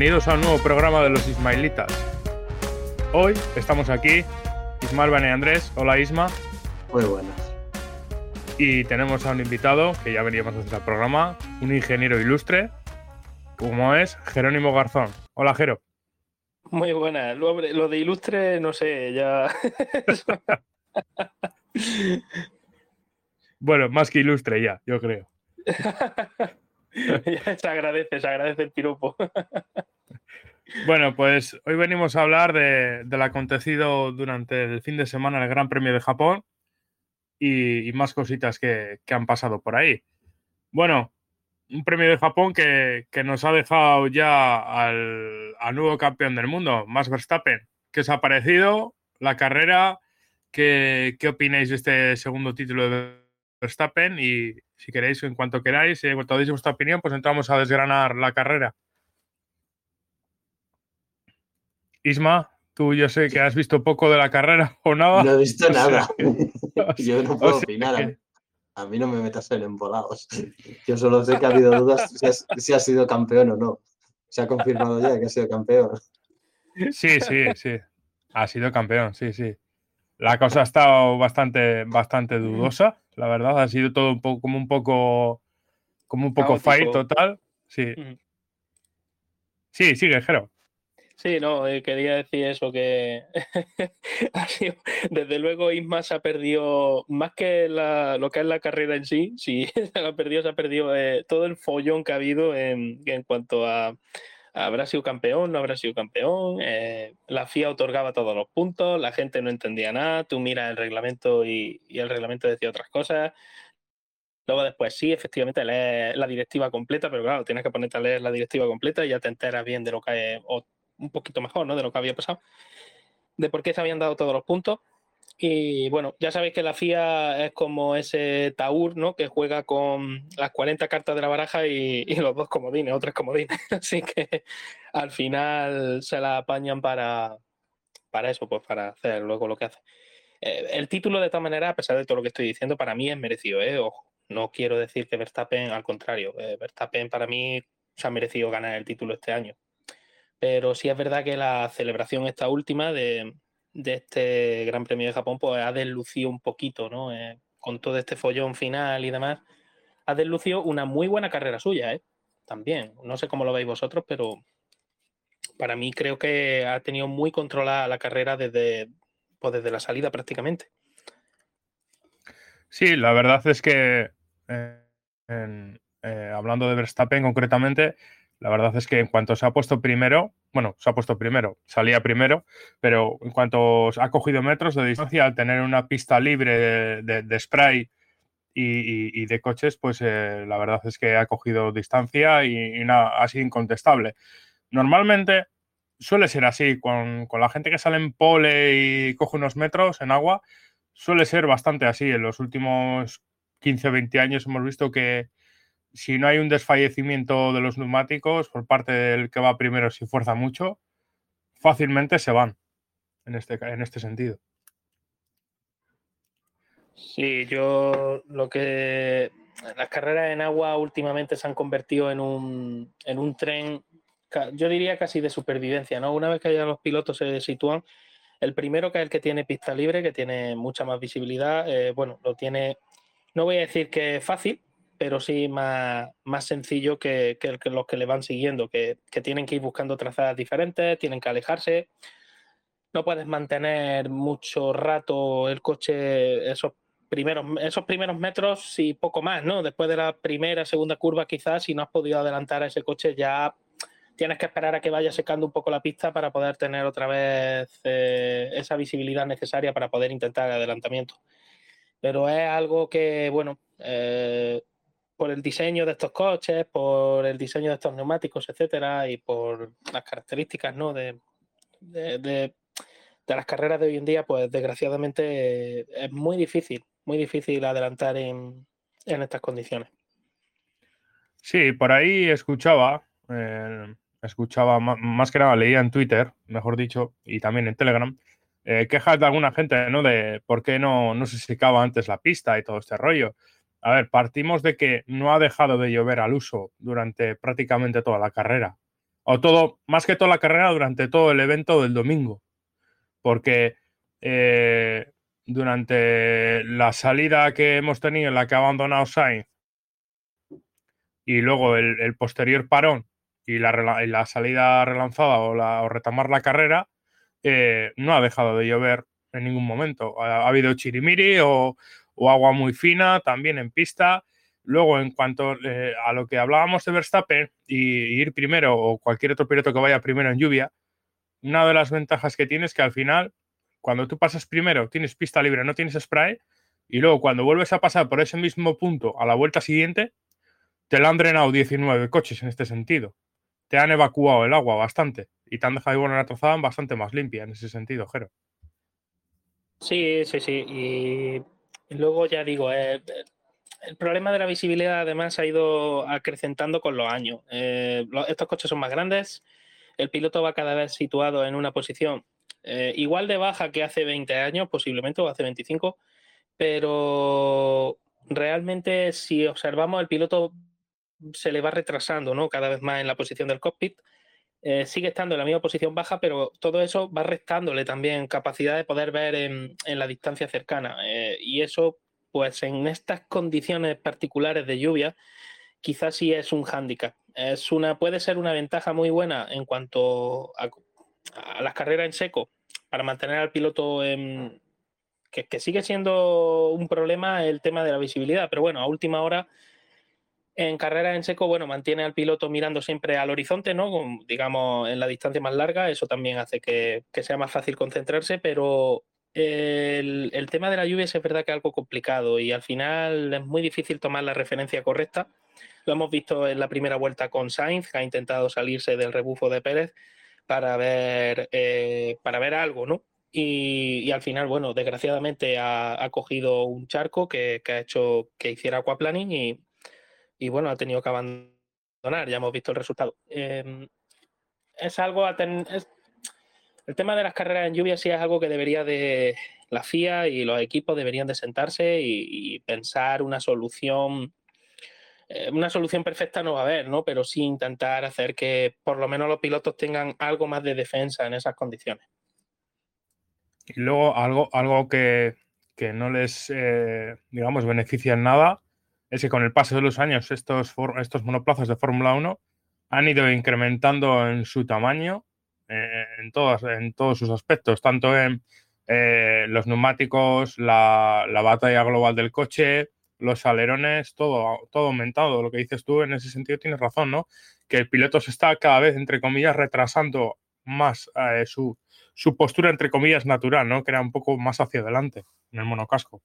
Bienvenidos a un nuevo programa de los Ismailitas. Hoy estamos aquí, Ismael Bane Andrés. Hola Isma. Muy buenas. Y tenemos a un invitado que ya veníamos a hacer el programa, un ingeniero ilustre, como es Jerónimo Garzón. Hola Jero. Muy buenas. Lo, lo de ilustre, no sé, ya. bueno, más que ilustre ya, yo creo. se agradece, se agradece el piropo. Bueno, pues hoy venimos a hablar de, del acontecido durante el fin de semana en el Gran Premio de Japón y, y más cositas que, que, han pasado por ahí. Bueno, un premio de Japón que, que nos ha dejado ya al, al, nuevo campeón del mundo, Max Verstappen. ¿Qué os ha parecido la carrera? ¿Qué, qué opináis de este segundo título de Verstappen? Y si queréis, en cuanto queráis, en cuanto deis vuestra opinión, pues entramos a desgranar la carrera. Isma, tú yo sé que has visto poco de la carrera o nada. No he visto o nada. Que, yo no puedo o sea opinar. Que... A mí no me metas en embolados. Yo solo sé que ha habido dudas si, has, si ha sido campeón o no. Se ha confirmado ya que ha sido campeón. Sí, sí, sí. Ha sido campeón, sí, sí. La cosa ha estado bastante, bastante dudosa, la verdad. Ha sido todo un poco, como un poco, como un poco fight total. Sí. Sí, sigue, Jero. Sí, no, eh, quería decir eso, que sido, desde luego Isma se ha perdido, más que la, lo que es la carrera en sí, sí, se ha perdido, se ha perdido eh, todo el follón que ha habido en, en cuanto a, habrá sido campeón, no habrá sido campeón, eh, la FIA otorgaba todos los puntos, la gente no entendía nada, tú miras el reglamento y, el reglamento decía otras cosas, Luego después sí, efectivamente, lees la directiva completa, pero claro, tienes que ponerte a leer la directiva completa y ya te enteras bien de lo que o un poquito mejor, ¿no? De lo que había pasado, de por qué se habían dado todos los puntos. Y bueno, ya sabéis que la FIA es como ese Taur, ¿no? Que juega con las 40 cartas de la baraja y, los dos comodines, otros comodines. Así que al final se la apañan para, para eso, pues para hacer luego lo que hace. Eh, el título, de todas maneras, a pesar de todo lo que estoy diciendo, para mí es merecido, ¿eh? Ojo, no quiero decir que Verstappen, al contrario, eh, Verstappen para mí se ha merecido ganar el título este año pero sí es verdad que la celebración esta última de, de este Gran Premio de Japón pues ha deslucido un poquito, ¿no? Eh, con todo este follón final y demás, ha deslucido una muy buena carrera suya, ¿eh? También. No sé cómo lo veis vosotros, pero para mí creo que ha tenido muy controlada la carrera desde, pues desde la salida prácticamente. Sí, la verdad es que eh, eh, hablando de Verstappen concretamente, la verdad es que en cuanto se ha puesto primero, bueno, se ha puesto primero, salía primero, pero en cuanto ha cogido metros de distancia, al tener una pista libre de, spray y, de coches, pues eh, la verdad es que ha cogido distancia y, y nada, ha sido incontestable. Normalmente suele ser así, con, con, la gente que sale en pole y coge unos metros en agua, suele ser bastante así. En los últimos 15 o 20 años hemos visto que, si no hay un desfallecimiento de los neumáticos por parte del que va primero, si fuerza mucho, fácilmente se van en este, en este sentido. Sí, yo lo que. Las carreras en agua últimamente se han convertido en un, en un tren, yo diría casi de supervivencia, ¿no? Una vez que ya los pilotos se sitúan, el primero que es el que tiene pista libre, que tiene mucha más visibilidad, eh, bueno, lo tiene, no voy a decir que es fácil, pero sí más, más sencillo que, que, los que le van siguiendo, que, que, tienen que ir buscando trazadas diferentes, tienen que alejarse. No puedes mantener mucho rato el coche, esos primeros, esos primeros metros y poco más, ¿no? Después de la primera, segunda curva, quizás, si no has podido adelantar a ese coche, ya tienes que esperar a que vaya secando un poco la pista para poder tener otra vez eh, esa visibilidad necesaria para poder intentar el adelantamiento. Pero es algo que, bueno, eh, por el diseño de estos coches, por el diseño de estos neumáticos, etcétera, y por las características ¿no? de, de, las carreras de hoy en día, pues desgraciadamente es muy difícil, muy difícil adelantar en, estas condiciones. Sí, por ahí escuchaba, eh, escuchaba más que nada, leía en Twitter, mejor dicho, y también en Telegram, eh, quejas de alguna gente, ¿no? De por qué no, no se secaba antes la pista y todo este rollo. A ver, partimos de que no ha dejado de llover al uso durante prácticamente toda la carrera. O todo, más que toda la carrera, durante todo el evento del domingo. Porque eh, durante la salida que hemos tenido en la que ha abandonado Sainz y luego el, posterior parón y la, salida relanzada o, retomar la carrera, eh, no ha dejado de llover en ningún momento. Ha habido chirimiri o, o agua muy fina también en pista. Luego, en cuanto eh, a lo que hablábamos de Verstappen y, ir primero o cualquier otro piloto que vaya primero en lluvia, una de las ventajas que tienes es que al final, cuando tú pasas primero, tienes pista libre, no tienes spray, y luego cuando vuelves a pasar por ese mismo punto a la vuelta siguiente, te lo han drenado 19 coches en este sentido. Te han evacuado el agua bastante y te han dejado igual una trazada bastante más limpia en ese sentido, Jero. Sí, sí, sí. Y y luego ya digo, eh, el problema de la visibilidad además ha ido acrecentando con los años. Eh, estos coches son más grandes, el piloto va cada vez situado en una posición eh, igual de baja que hace 20 años, posiblemente, o hace 25, pero realmente si observamos el piloto se le va retrasando ¿no? cada vez más en la posición del cockpit. Sigue estando en la misma posición baja, pero todo eso va restándole también capacidad de poder ver en, la distancia cercana. y eso pues en estas condiciones particulares de lluvia, quizás sí es un hándicap. Es una, puede ser una ventaja muy buena en cuanto a, las carreras en seco, para mantener al piloto en, que, sigue siendo un problema el tema de la visibilidad, pero bueno, a última hora en carreras en seco, bueno, mantiene al piloto mirando siempre al horizonte, ¿no? digamos, en la distancia más larga, eso también hace que, que sea más fácil concentrarse, pero el, tema de la lluvia es verdad que es algo complicado y al final es muy difícil tomar la referencia correcta. Lo hemos visto en la primera vuelta con Sainz, que ha intentado salirse del rebufo de Pérez para ver, eh, para ver algo, ¿no? Y, al final, bueno, desgraciadamente ha, cogido un charco que, ha hecho que hiciera aquaplaning y, y, bueno, ha tenido que abandonar. Ya hemos visto el resultado. Em, es algo tener el tema de las carreras en lluvia sí es algo que debería de la FIA y los equipos deberían de sentarse y, pensar una solución. Eh, una solución perfecta no va a haber, ¿no? Pero sí intentar hacer que por lo menos los pilotos tengan algo más de defensa en esas condiciones. Y luego algo, algo que, no les, eh, digamos, beneficia en nada es que con el paso de los años estos, estos monoplazas de Fórmula 1 han ido incrementando en su tamaño en, todos, en todos sus aspectos, tanto en eh, los neumáticos, la, batalla global del coche, los alerones, todo, todo aumentado. Lo que dices tú en ese sentido tienes razón, ¿no? Que el piloto se está cada vez, entre comillas, retrasando más eh, su, su, postura, entre comillas, natural, ¿no? Que era un poco más hacia adelante en el monocasco.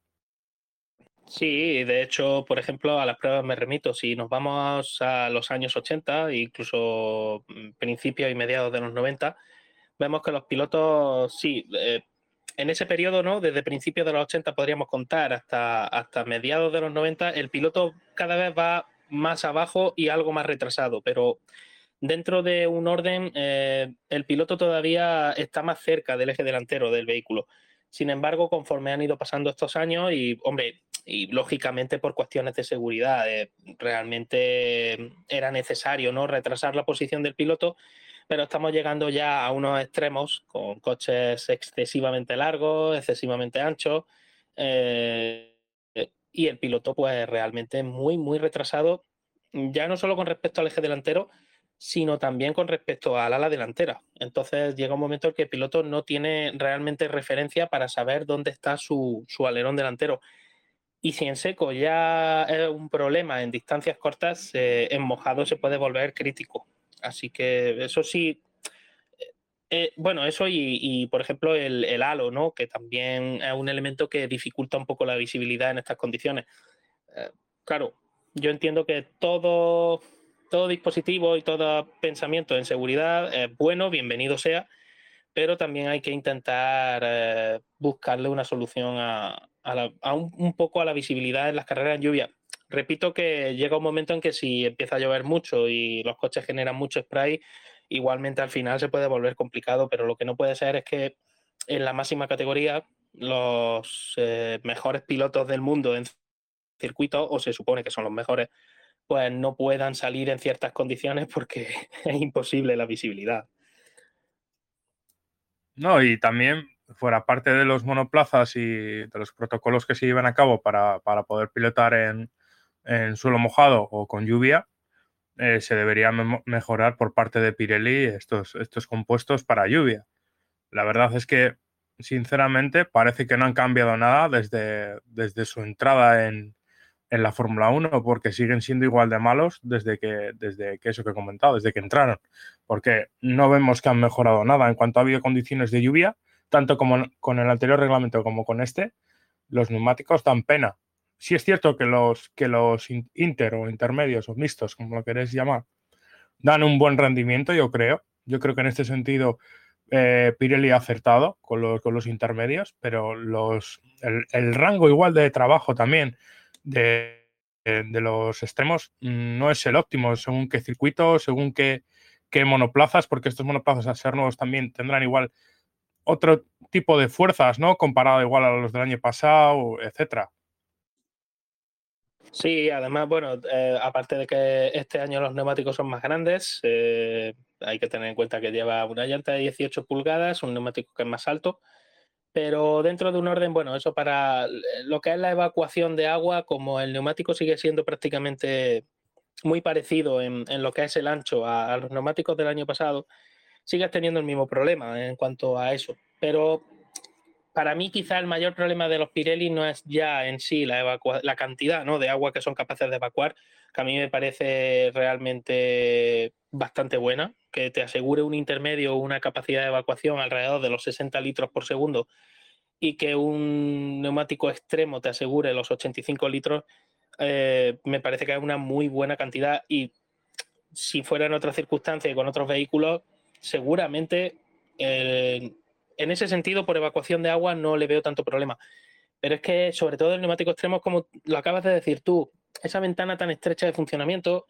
Sí, de hecho, por ejemplo, a las pruebas me remito. Si nos vamos a los años 80, incluso mm, principios y mediados de los 90, vemos que los pilotos, sí, eh, en ese periodo, ¿no? Desde principios de los 80 podríamos contar hasta, hasta mediados de los 90, el piloto cada vez va más abajo y algo más retrasado, pero dentro de un orden, eh, el piloto todavía está más cerca del eje delantero del vehículo. Sin embargo, conforme han ido pasando estos años y, hombre, y lógicamente por cuestiones de seguridad. Eh, realmente era necesario ¿no? retrasar la posición del piloto, pero estamos llegando ya a unos extremos con coches excesivamente largos, excesivamente anchos, eh, y el piloto pues realmente muy, muy retrasado, ya no solo con respecto al eje delantero, sino también con respecto al ala delantera. Entonces llega un momento en que el piloto no tiene realmente referencia para saber dónde está su, su alerón delantero. Y si en seco ya es un problema en distancias cortas, eh, en mojado se puede volver crítico. Así que eso sí, eh, eh, bueno, eso y, por ejemplo el, halo, ¿no? Que también es un elemento que dificulta un poco la visibilidad en estas condiciones. claro, yo entiendo que todo, todo dispositivo y todo pensamiento en seguridad es bueno, bienvenido sea, pero también hay que intentar eh, buscarle una solución a, un, poco a la visibilidad en las carreras en lluvia. Repito que llega un momento en que si empieza a llover mucho y los coches generan mucho spray, igualmente al final se puede volver complicado, pero lo que no puede ser es que en la máxima categoría los eh, mejores pilotos del mundo en circuito, o se supone que son los mejores, pues no puedan salir en ciertas condiciones porque es imposible la visibilidad. No, y también fuera parte de los monoplazas y de los protocolos que se llevan a cabo para, poder pilotar en, suelo mojado o con lluvia, eh, se debería mejorar por parte de Pirelli estos, estos compuestos para lluvia. La verdad es que, sinceramente, parece que no han cambiado nada desde, desde su entrada en, en la Fórmula 1 porque siguen siendo igual de malos desde que, desde que eso que he comentado, desde que entraron. Porque no vemos que han mejorado nada en cuanto ha habido condiciones de lluvia, tanto como con el anterior reglamento como con este, los neumáticos dan pena. Sí es cierto que los, que los inter o intermedios o mixtos, como lo queréis llamar, dan un buen rendimiento, yo creo. Yo creo que en este sentido eh, Pirelli ha acertado con los, con los intermedios, pero los, el rango igual de trabajo también de, los extremos no es el óptimo, según qué circuito, según qué, monoplazas, porque estos monoplazas a ser nuevos también tendrán igual otro tipo de fuerzas, ¿no? Comparado igual a los del año pasado, etcétera. Sí, además, bueno, eh, aparte de que este año los neumáticos son más grandes, eh, hay que tener en cuenta que lleva una llanta de 18 pulgadas, un neumático que es más alto, pero dentro de un orden, bueno, eso para lo que es la evacuación de agua, como el neumático sigue siendo prácticamente muy parecido en, lo que es el ancho a, los neumáticos del año pasado, sigues teniendo el mismo problema en cuanto a eso. Pero para mí quizá el mayor problema de los Pirelli no es ya en sí la, la cantidad ¿no? de agua que son capaces de evacuar, que a mí me parece realmente bastante buena, que te asegure un intermedio, una capacidad de evacuación alrededor de los 60 litros por segundo y que un neumático extremo te asegure los 85 litros, eh, me parece que es una muy buena cantidad y si fuera en otras circunstancias y con otros vehículos, seguramente eh, en ese sentido, por evacuación de agua, no le veo tanto problema. Pero es que, sobre todo el neumático extremo, como lo acabas de decir tú, esa ventana tan estrecha de funcionamiento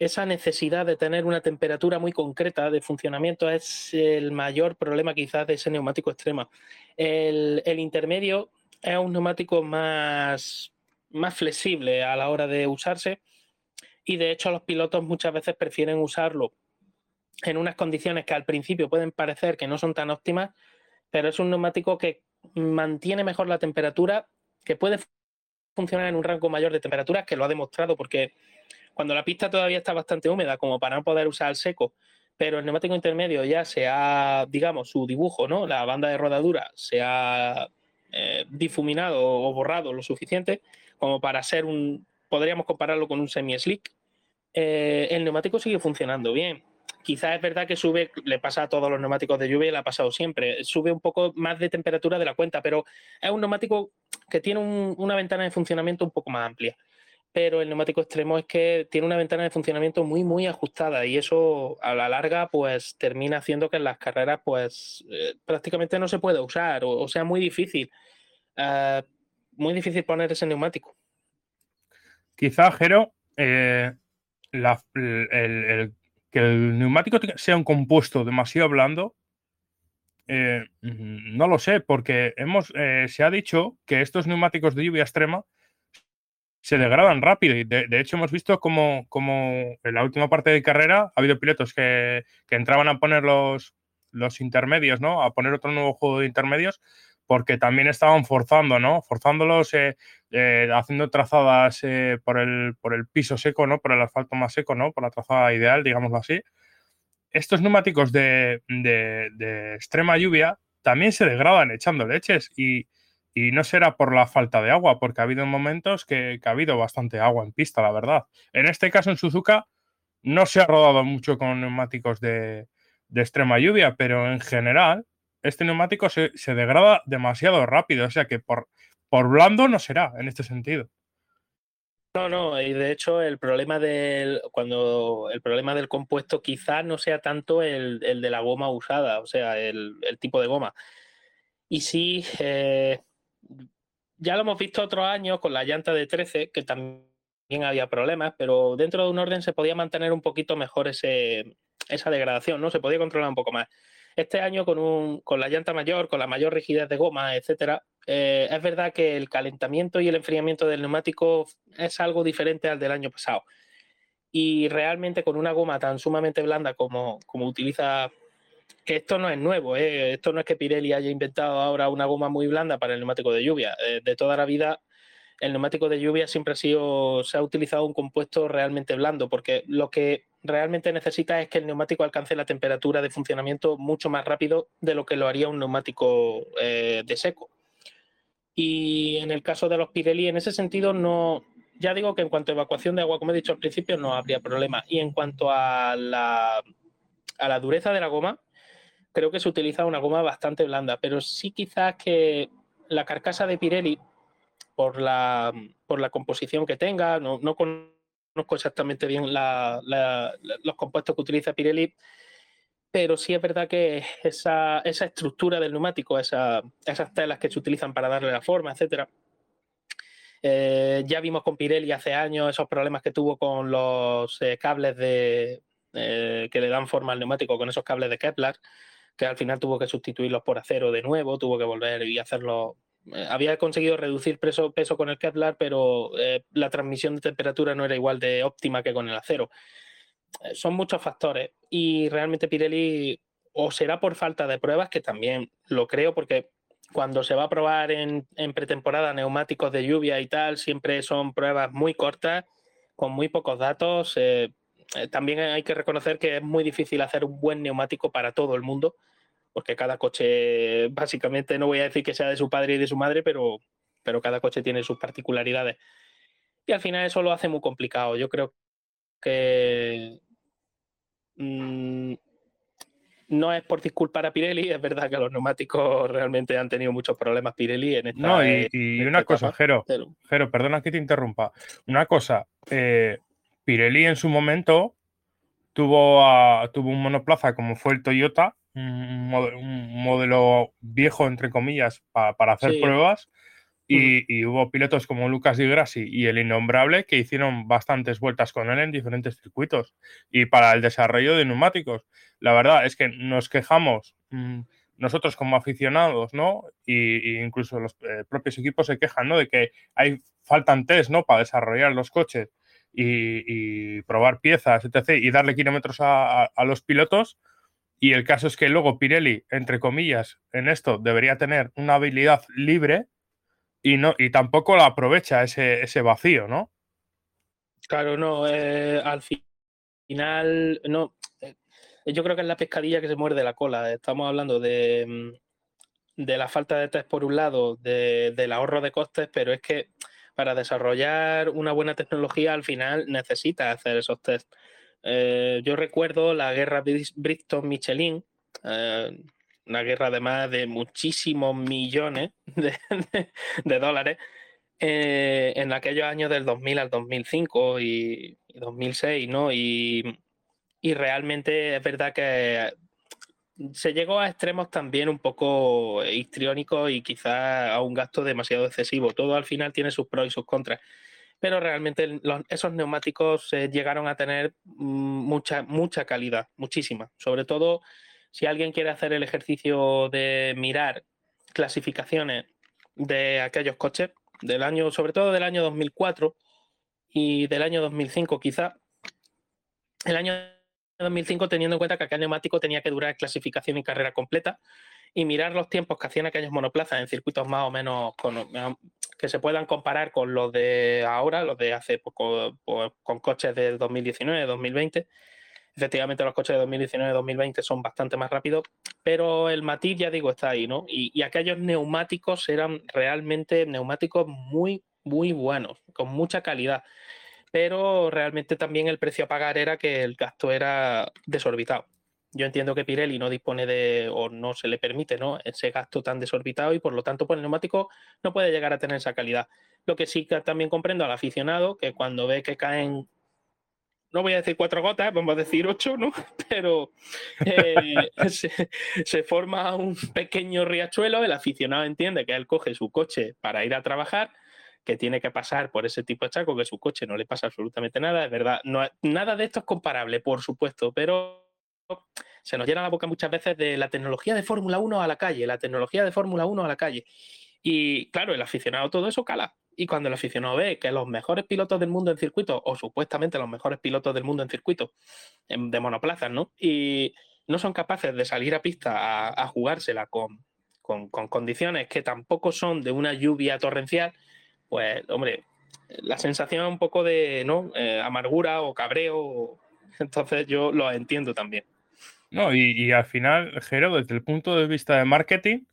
esa necesidad de tener una temperatura muy concreta de funcionamiento es el mayor problema quizás de ese neumático extremo. El, intermedio es un neumático más, más flexible a la hora de usarse y de hecho los pilotos muchas veces prefieren usarlo en unas condiciones que al principio pueden parecer que no son tan óptimas, pero es un neumático que mantiene mejor la temperatura, que puede funcionar en un rango mayor de temperaturas, que lo ha demostrado porque cuando la pista todavía está bastante húmeda como para no poder usar el seco, pero el neumático intermedio ya se ha, digamos, su dibujo, ¿no? La banda de rodadura se ha eh, difuminado o borrado lo suficiente como para ser un, podríamos compararlo con un semi-slick. Eh, el neumático sigue funcionando bien. Quizás es verdad que sube, le pasa a todos los neumáticos de lluvia y le ha pasado siempre, sube un poco más de temperatura de la cuenta, pero es un neumático que tiene una ventana de funcionamiento un poco más amplia pero el neumático extremo es que tiene una ventana de funcionamiento muy, muy ajustada y eso a la larga pues termina haciendo que en las carreras pues eh, prácticamente no se pueda usar o, sea muy difícil, eh, muy difícil poner ese neumático. Quizá, Jero, eh, el, que el neumático sea un compuesto demasiado blando, no lo sé, porque hemos, se ha dicho que estos neumáticos de lluvia extrema se degradan rápido. Y de, hecho hemos visto como, como, en la última parte de carrera ha habido pilotos que, entraban a poner los, los intermedios, ¿no? A poner otro nuevo juego de intermedios porque también estaban forzando, ¿no? Forzándolos, eh, eh, haciendo trazadas eh, por, el, por el piso seco, ¿no? Por el asfalto más seco, ¿no? Por la trazada ideal, digámoslo así. Estos neumáticos de, de extrema lluvia también se degradan echando leches y, y no será por la falta de agua, porque ha habido momentos que, ha habido bastante agua en pista, la verdad. En este caso, en Suzuka, no se ha rodado mucho con neumáticos de, extrema lluvia, pero en general, este neumático se, degrada demasiado rápido, o sea que por, blando no será en este sentido. No, no, y de hecho el problema del cuando el problema del compuesto quizás no sea tanto el, de la goma usada, o sea, el, tipo de goma. Y sí, eh, ya lo hemos visto otros años con la llanta de 13, que también había problemas, pero dentro de un orden se podía mantener un poquito mejor esa degradación, ¿no? Se podía controlar un poco más. Este año con, un, con la llanta mayor, con la mayor rigidez de goma, etcétera, eh, es verdad que el calentamiento y el enfriamiento del neumático es algo diferente al del año pasado. Y realmente con una goma tan sumamente blanda como, como utiliza, que esto no es nuevo, ¿eh? esto no es que Pirelli haya inventado ahora una goma muy blanda para el neumático de lluvia. Eh, de toda la vida el neumático de lluvia siempre ha sido, se ha utilizado un compuesto realmente blando, porque lo que realmente necesita es que el neumático alcance la temperatura de funcionamiento mucho más rápido de lo que lo haría un neumático de seco. Y en el caso de los Pirelli, en ese sentido, no. Ya digo que en cuanto a evacuación de agua, como he dicho al principio, no habría problema. Y en cuanto a la dureza de la goma, creo que se utiliza una goma bastante blanda, pero sí quizás que la carcasa de Pirelli, por la, por la composición que tenga, no, no conozco exactamente bien los compuestos que utiliza Pirelli, pero sí es verdad que esa, estructura del neumático, esas telas que se utilizan para darle la forma, etcétera, eh, ya vimos con Pirelli hace años esos problemas que tuvo con los eh, cables de, eh, que le dan forma al neumático, con esos cables de Kepler, que al final tuvo que sustituirlos por acero de nuevo, tuvo que volver y hacerlo. había conseguido reducir peso, peso con el Kevlar, pero la transmisión de temperatura no era igual de óptima que con el acero. Eh, son muchos factores y realmente Pirelli o será por falta de pruebas, que también lo creo porque cuando se va a probar en, pretemporada neumáticos de lluvia y tal, siempre son pruebas muy cortas, con muy pocos datos. Eh, eh, también hay que reconocer que es muy difícil hacer un buen neumático para todo el mundo, porque cada coche, básicamente, no voy a decir que sea de su padre y de su madre, pero, pero cada coche tiene sus particularidades. Y al final eso lo hace muy complicado. Yo creo que mm, no es por disculpar a Pirelli, es verdad que los neumáticos realmente han tenido muchos problemas Pirelli en esta. No, y, una cosa, Jero, Jero, perdona que te interrumpa. Una cosa, eh, Pirelli en su momento tuvo, tuvo un monoplaza como fue el Toyota, un, modelo, viejo, entre comillas, para hacer pruebas y, hubo pilotos como Lucas Di Grassi y el Innombrable que hicieron bastantes vueltas con él en diferentes circuitos y para el desarrollo de neumáticos. La verdad es que nos quejamos mm, nosotros como aficionados, ¿no? Y, incluso los eh, propios equipos se quejan, ¿no? De que hay faltan test, ¿no? Para desarrollar los coches y, probar piezas, etc. Y darle kilómetros a los pilotos. Y el caso es que luego Pirelli, entre comillas, en esto debería tener una habilidad libre y, no, y tampoco la aprovecha ese, ese vacío, ¿no? Claro, no, eh, al final, no, eh, yo creo que es la pescadilla que se muerde la cola. Estamos hablando de, mm, de la falta de test por un lado, de, del ahorro de costes, pero es que para desarrollar una buena tecnología al final necesita hacer esos test. Eh, yo recuerdo la guerra Bristol-Michelin, una guerra además de muchísimos millones de, dólares eh, en aquellos años del 2000 al 2005 y, 2006, ¿no? Y, realmente es verdad que se llegó a extremos también un poco histriónicos y quizás a un gasto demasiado excesivo. Todo al final tiene sus pros y sus contras. Pero realmente esos neumáticos eh, llegaron a tener mm, mucha, mucha calidad, muchísima. Sobre todo si alguien quiere hacer el ejercicio de mirar clasificaciones de aquellos coches, del año, sobre todo del año 2004 y del año 2005 quizá, el año 2005 teniendo en cuenta que aquel neumático tenía que durar clasificación y carrera completa y mirar los tiempos que hacían aquellos monoplazas en circuitos más o menos que se puedan comparar con los de ahora, los de hace poco, pues, con coches del 2019, 2020 Efectivamente, los coches de 2019-2020 son bastante más rápidos, pero el matiz, ya digo, está ahí, ¿no? Y, aquellos neumáticos eran realmente neumáticos muy, muy buenos, con mucha calidad. Pero realmente también el precio a pagar era que el gasto era desorbitado. Yo entiendo que Pirelli no dispone de o no se le permite ¿no? ese gasto tan desorbitado y por lo tanto pues, el neumático no puede llegar a tener esa calidad. Lo que sí que también comprendo al aficionado que cuando ve que caen, no voy a decir cuatro gotas, vamos a decir ocho, ¿no? Pero eh, se, forma un pequeño riachuelo, el aficionado entiende que él coge su coche para ir a trabajar que tiene que pasar por ese tipo de chaco, que su coche no le pasa absolutamente nada, es verdad, no, nada de esto es comparable, por supuesto, pero se nos llena la boca muchas veces de la tecnología de Fórmula 1 a la calle, la tecnología de Fórmula 1 a la calle. Y claro, el aficionado todo eso cala. Y cuando el aficionado ve que los mejores pilotos del mundo en circuito, o supuestamente los mejores pilotos del mundo en circuito, de monoplazas, ¿no? Y no son capaces de salir a pista a, jugársela con, con, condiciones que tampoco son de una lluvia torrencial, pues, hombre, la sensación un poco de ¿no? Eh, amargura o cabreo. Entonces yo lo entiendo también. No, y, al final, Jero, desde el punto de vista de marketing,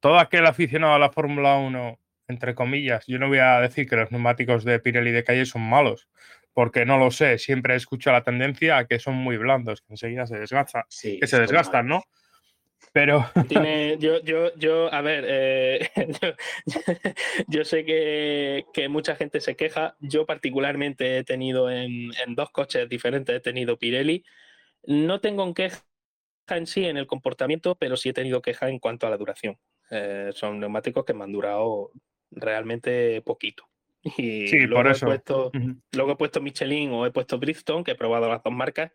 todo aquel aficionado a la Fórmula 1, entre comillas, yo no voy a decir que los neumáticos de Pirelli de calle son malos, porque no lo sé, siempre escucho la tendencia a que son muy blandos, que enseguida se desgastan, que se desgastan, ¿no? Pero. Tiene, yo, yo, yo, a ver, eh, yo, sé que, mucha gente se queja. Yo, particularmente, he tenido en, dos coches diferentes, he tenido Pirelli. No tengo en queja en sí en el comportamiento, pero sí he tenido queja en cuanto a la duración. Eh, son neumáticos que me han durado realmente poquito. Y sí, por eso. He puesto, Luego he puesto Michelin o he puesto Bridgestone, que he probado las dos marcas,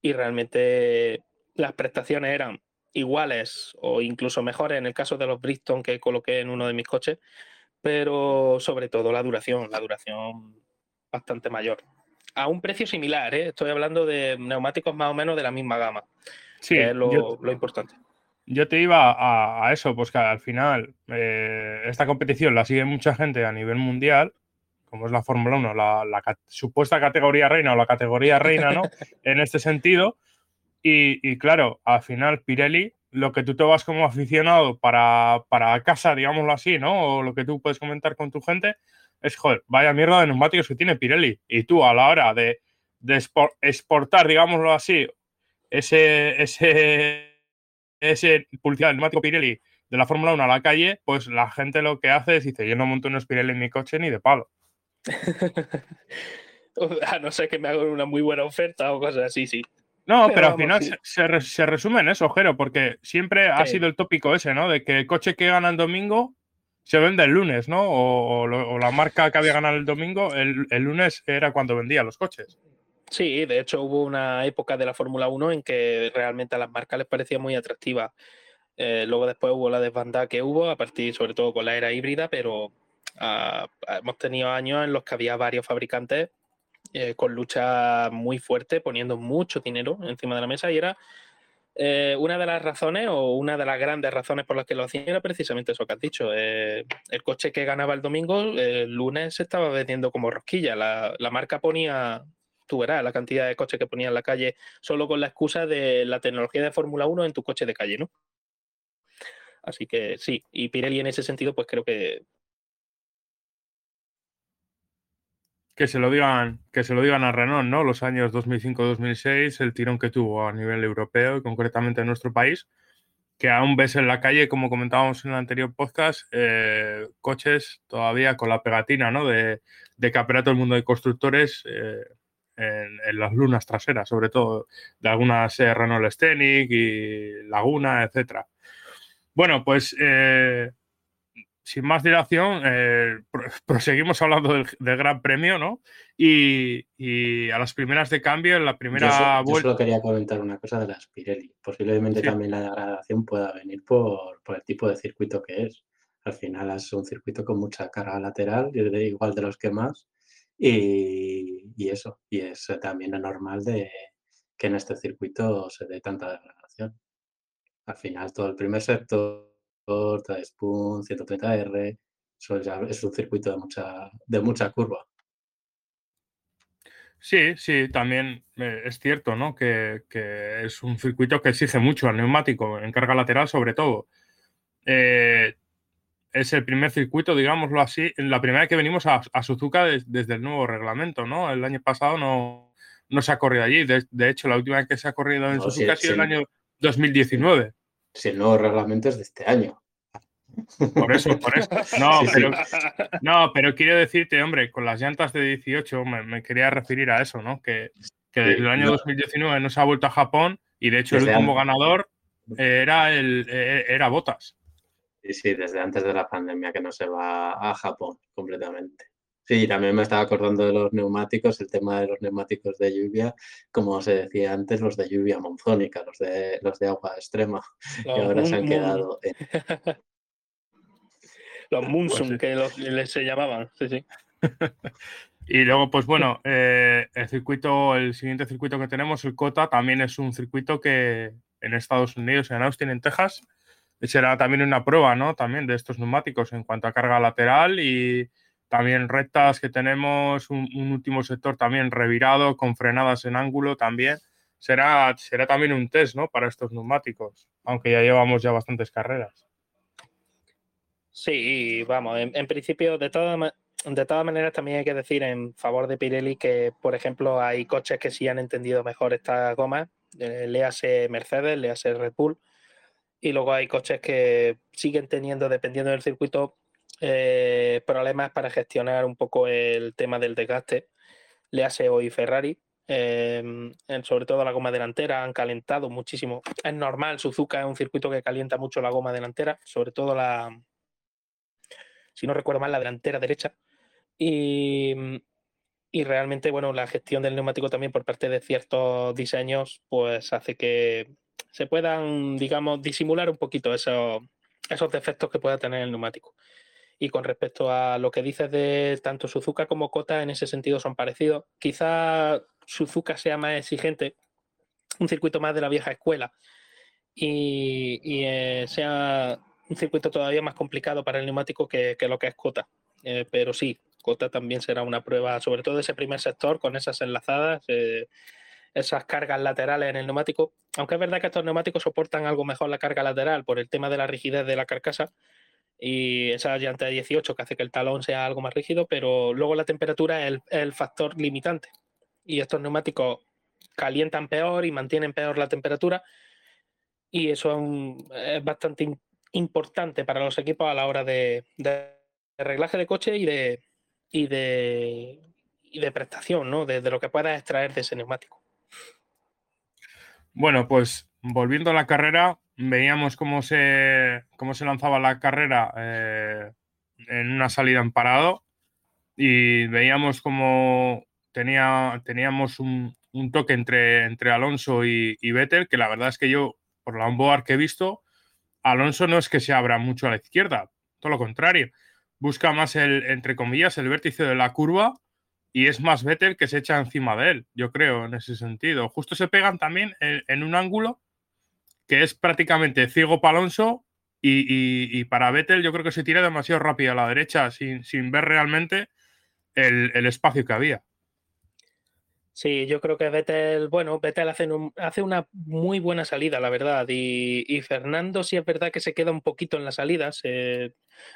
y realmente las prestaciones eran iguales o incluso mejores en el caso de los Bridgestone que coloqué en uno de mis coches, pero sobre todo la duración, la duración bastante mayor. A un precio similar, ¿eh? estoy hablando de neumáticos más o menos de la misma gama, sí, es lo, importante. Yo te iba a, eso, pues que al final eh, esta competición la sigue mucha gente a nivel mundial, como es la Fórmula 1, la, la, supuesta categoría reina o la categoría reina, ¿no? en este sentido, y, claro, al final Pirelli, lo que tú te vas como aficionado para, para, casa, digámoslo así, ¿no? O lo que tú puedes comentar con tu gente, es, joder, vaya mierda de neumáticos que tiene Pirelli. Y tú a la hora de, de exportar, digámoslo así, ese, ese, ese publicidad del neumático Pirelli de la Fórmula 1 a la calle, pues la gente lo que hace es dice, yo no monto unos Pirelli en mi coche ni de palo. a no ser que me hagan una muy buena oferta o cosas así, sí. No, pero, al final se, resume en eso, Jero, porque siempre ha sido el tópico ese, ¿no? De que el coche que gana el domingo se vende el lunes, ¿no? O, la marca que había ganado el domingo, el, lunes era cuando vendía los coches. Sí, de hecho hubo una época de la Fórmula 1 en que realmente a las marcas les parecía muy atractiva. Eh, luego después hubo la desbandada que hubo, a partir sobre todo con la era híbrida, pero ah, hemos tenido años en los que había varios fabricantes eh, con lucha muy fuerte, poniendo mucho dinero encima de la mesa y era eh, una de las razones o una de las grandes razones por las que lo hacían era precisamente eso que has dicho. El coche que ganaba el domingo, el lunes se estaba vendiendo como rosquilla. La, marca ponía, tú verás, la cantidad de coches que ponía en la calle solo con la excusa de la tecnología de Fórmula 1 en tu coche de calle, ¿no? Así que sí, y Pirelli en ese sentido, pues creo que que se lo digan, que se lo digan a Renault, ¿no? Los años 2005-2006, el tirón que tuvo a nivel europeo y concretamente en nuestro país, que aún ves en la calle, como comentábamos en el anterior podcast, eh, coches todavía con la pegatina, ¿no? De, de que todo el mundo de constructores eh, en, las lunas traseras, sobre todo de algunas eh, Renault Scenic y Laguna, etcétera. Bueno, pues sin más dilación, eh, proseguimos hablando del, Gran Premio, ¿no? Y, a las primeras de cambio, en la primera vuelta. Yo solo quería comentar una cosa de las Pirelli. Posiblemente también la degradación pueda venir por, el tipo de circuito que es. Al final es un circuito con mucha carga lateral, igual de los que más. Y, y eso, y es también normal de que en este circuito se dé tanta degradación. Al final, todo el primer sector Spoon, 130R, eso es un circuito de mucha, de mucha curva. Sí, sí, también eh, es cierto, ¿no? Que, es un circuito que exige mucho al neumático, en carga lateral sobre todo. Eh, es el primer circuito, digámoslo así, la primera vez que venimos a, Suzuka desde el nuevo reglamento, ¿no? El año pasado no, no se ha corrido allí. De, hecho, la última vez que se ha corrido en Suzuka ha sido el año 2019. Si el nuevo reglamento es de este año. Por eso, por eso. No, pero, no, pero quiero decirte, hombre, con las llantas de 18 me, quería referir a eso, ¿no? Que, que desde el año 2019 no se ha vuelto a Japón y de hecho el último ganador era, el, eh, era Botas. Sí, sí, desde antes de la pandemia que no se va a Japón completamente. Sí, también me estaba acordando de los neumáticos, el tema de los neumáticos de lluvia, como se decía antes, los de lluvia monzónica, los de, los de agua extrema, que ahora se han quedado en, los pues Munsum, que les se llamaban. Sí, sí. y luego, pues bueno, eh, el circuito, el siguiente circuito que tenemos, el COTA, también es un circuito que en Estados Unidos, en Austin, en Texas, será también una prueba, ¿no? También de estos neumáticos en cuanto a carga lateral y también rectas que tenemos, un, último sector también revirado, con frenadas en ángulo también. Será, será también un test, ¿no? Para estos neumáticos, aunque ya llevamos ya bastantes carreras. Sí, vamos, en, principio, de todas, de todas maneras, también hay que decir en favor de Pirelli que, por ejemplo, hay coches que sí han entendido mejor esta goma, eh, léase Mercedes, léase Red Bull, y luego hay coches que siguen teniendo, dependiendo del circuito, eh, problemas para gestionar un poco el tema del desgaste. Léase hoy Ferrari, em, sobre todo la goma delantera, han calentado muchísimo. Es normal, Suzuka es un circuito que calienta mucho la goma delantera, sobre todo la, si no recuerdo mal, la delantera derecha. Y, realmente, bueno, la gestión del neumático también por parte de ciertos diseños, pues hace que se puedan, digamos, disimular un poquito esos, esos defectos que pueda tener el neumático. Y con respecto a lo que dices de tanto Suzuka como Kota, en ese sentido son parecidos. Quizá Suzuka sea más exigente, un circuito más de la vieja escuela, y, eh, sea un circuito todavía más complicado para el neumático que, lo que es Cota. Eh, pero sí, Cota también será una prueba, sobre todo ese primer sector con esas enlazadas, eh, esas cargas laterales en el neumático. Aunque es verdad que estos neumáticos soportan algo mejor la carga lateral por el tema de la rigidez de la carcasa y esa llanta de 18 que hace que el talón sea algo más rígido, pero luego la temperatura es el, factor limitante. Y estos neumáticos calientan peor y mantienen peor la temperatura y eso es, bastante importante para los equipos a la hora de, reglaje de coche y de, prestación, ¿no? De, lo que puedas extraer de ese neumático. Bueno, pues volviendo a la carrera, veíamos cómo se, cómo se lanzaba la carrera eh, en una salida en parado y veíamos cómo tenía, teníamos un, toque entre, entre Alonso y, y, Vettel, que la verdad es que yo, por la onboard que he visto, Alonso no es que se abra mucho a la izquierda, todo lo contrario. Busca más el, entre comillas, el vértice de la curva y es más Vettel que se echa encima de él, yo creo, en ese sentido. Justo se pegan también en, un ángulo que es prácticamente ciego para Alonso y, para Vettel yo creo que se tira demasiado rápido a la derecha sin, ver realmente el espacio que había. Sí, yo creo que Vettel, bueno, Vettel hace, hace una muy buena salida, la verdad. Y, Fernando sí es verdad que se queda un poquito en las salidas.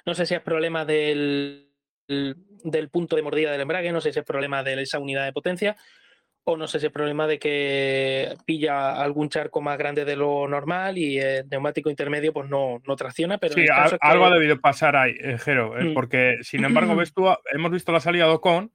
no sé si es problema del, del punto de mordida del embrague, no sé si es problema de esa unidad de potencia, o no sé si es problema de que pilla algún charco más grande de lo normal y el neumático intermedio pues no, no tracciona. Pero sí, algo ha debido pasar ahí, eh, Jero, eh, mm. porque sin embargo, ves tú, hemos visto la salida de Ocon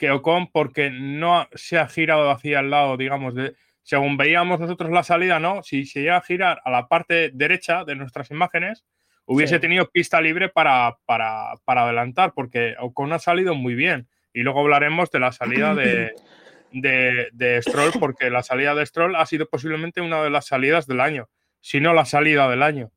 que Ocon, porque no se ha girado hacia el lado, digamos, de, según veíamos nosotros la salida, ¿no? Si se llega a girar a la parte derecha de nuestras imágenes, hubiese tenido pista libre para, para, adelantar, porque Ocon ha salido muy bien. Y luego hablaremos de la salida de, de, Stroll, porque la salida de Stroll ha sido posiblemente una de las salidas del año, si no la salida del año.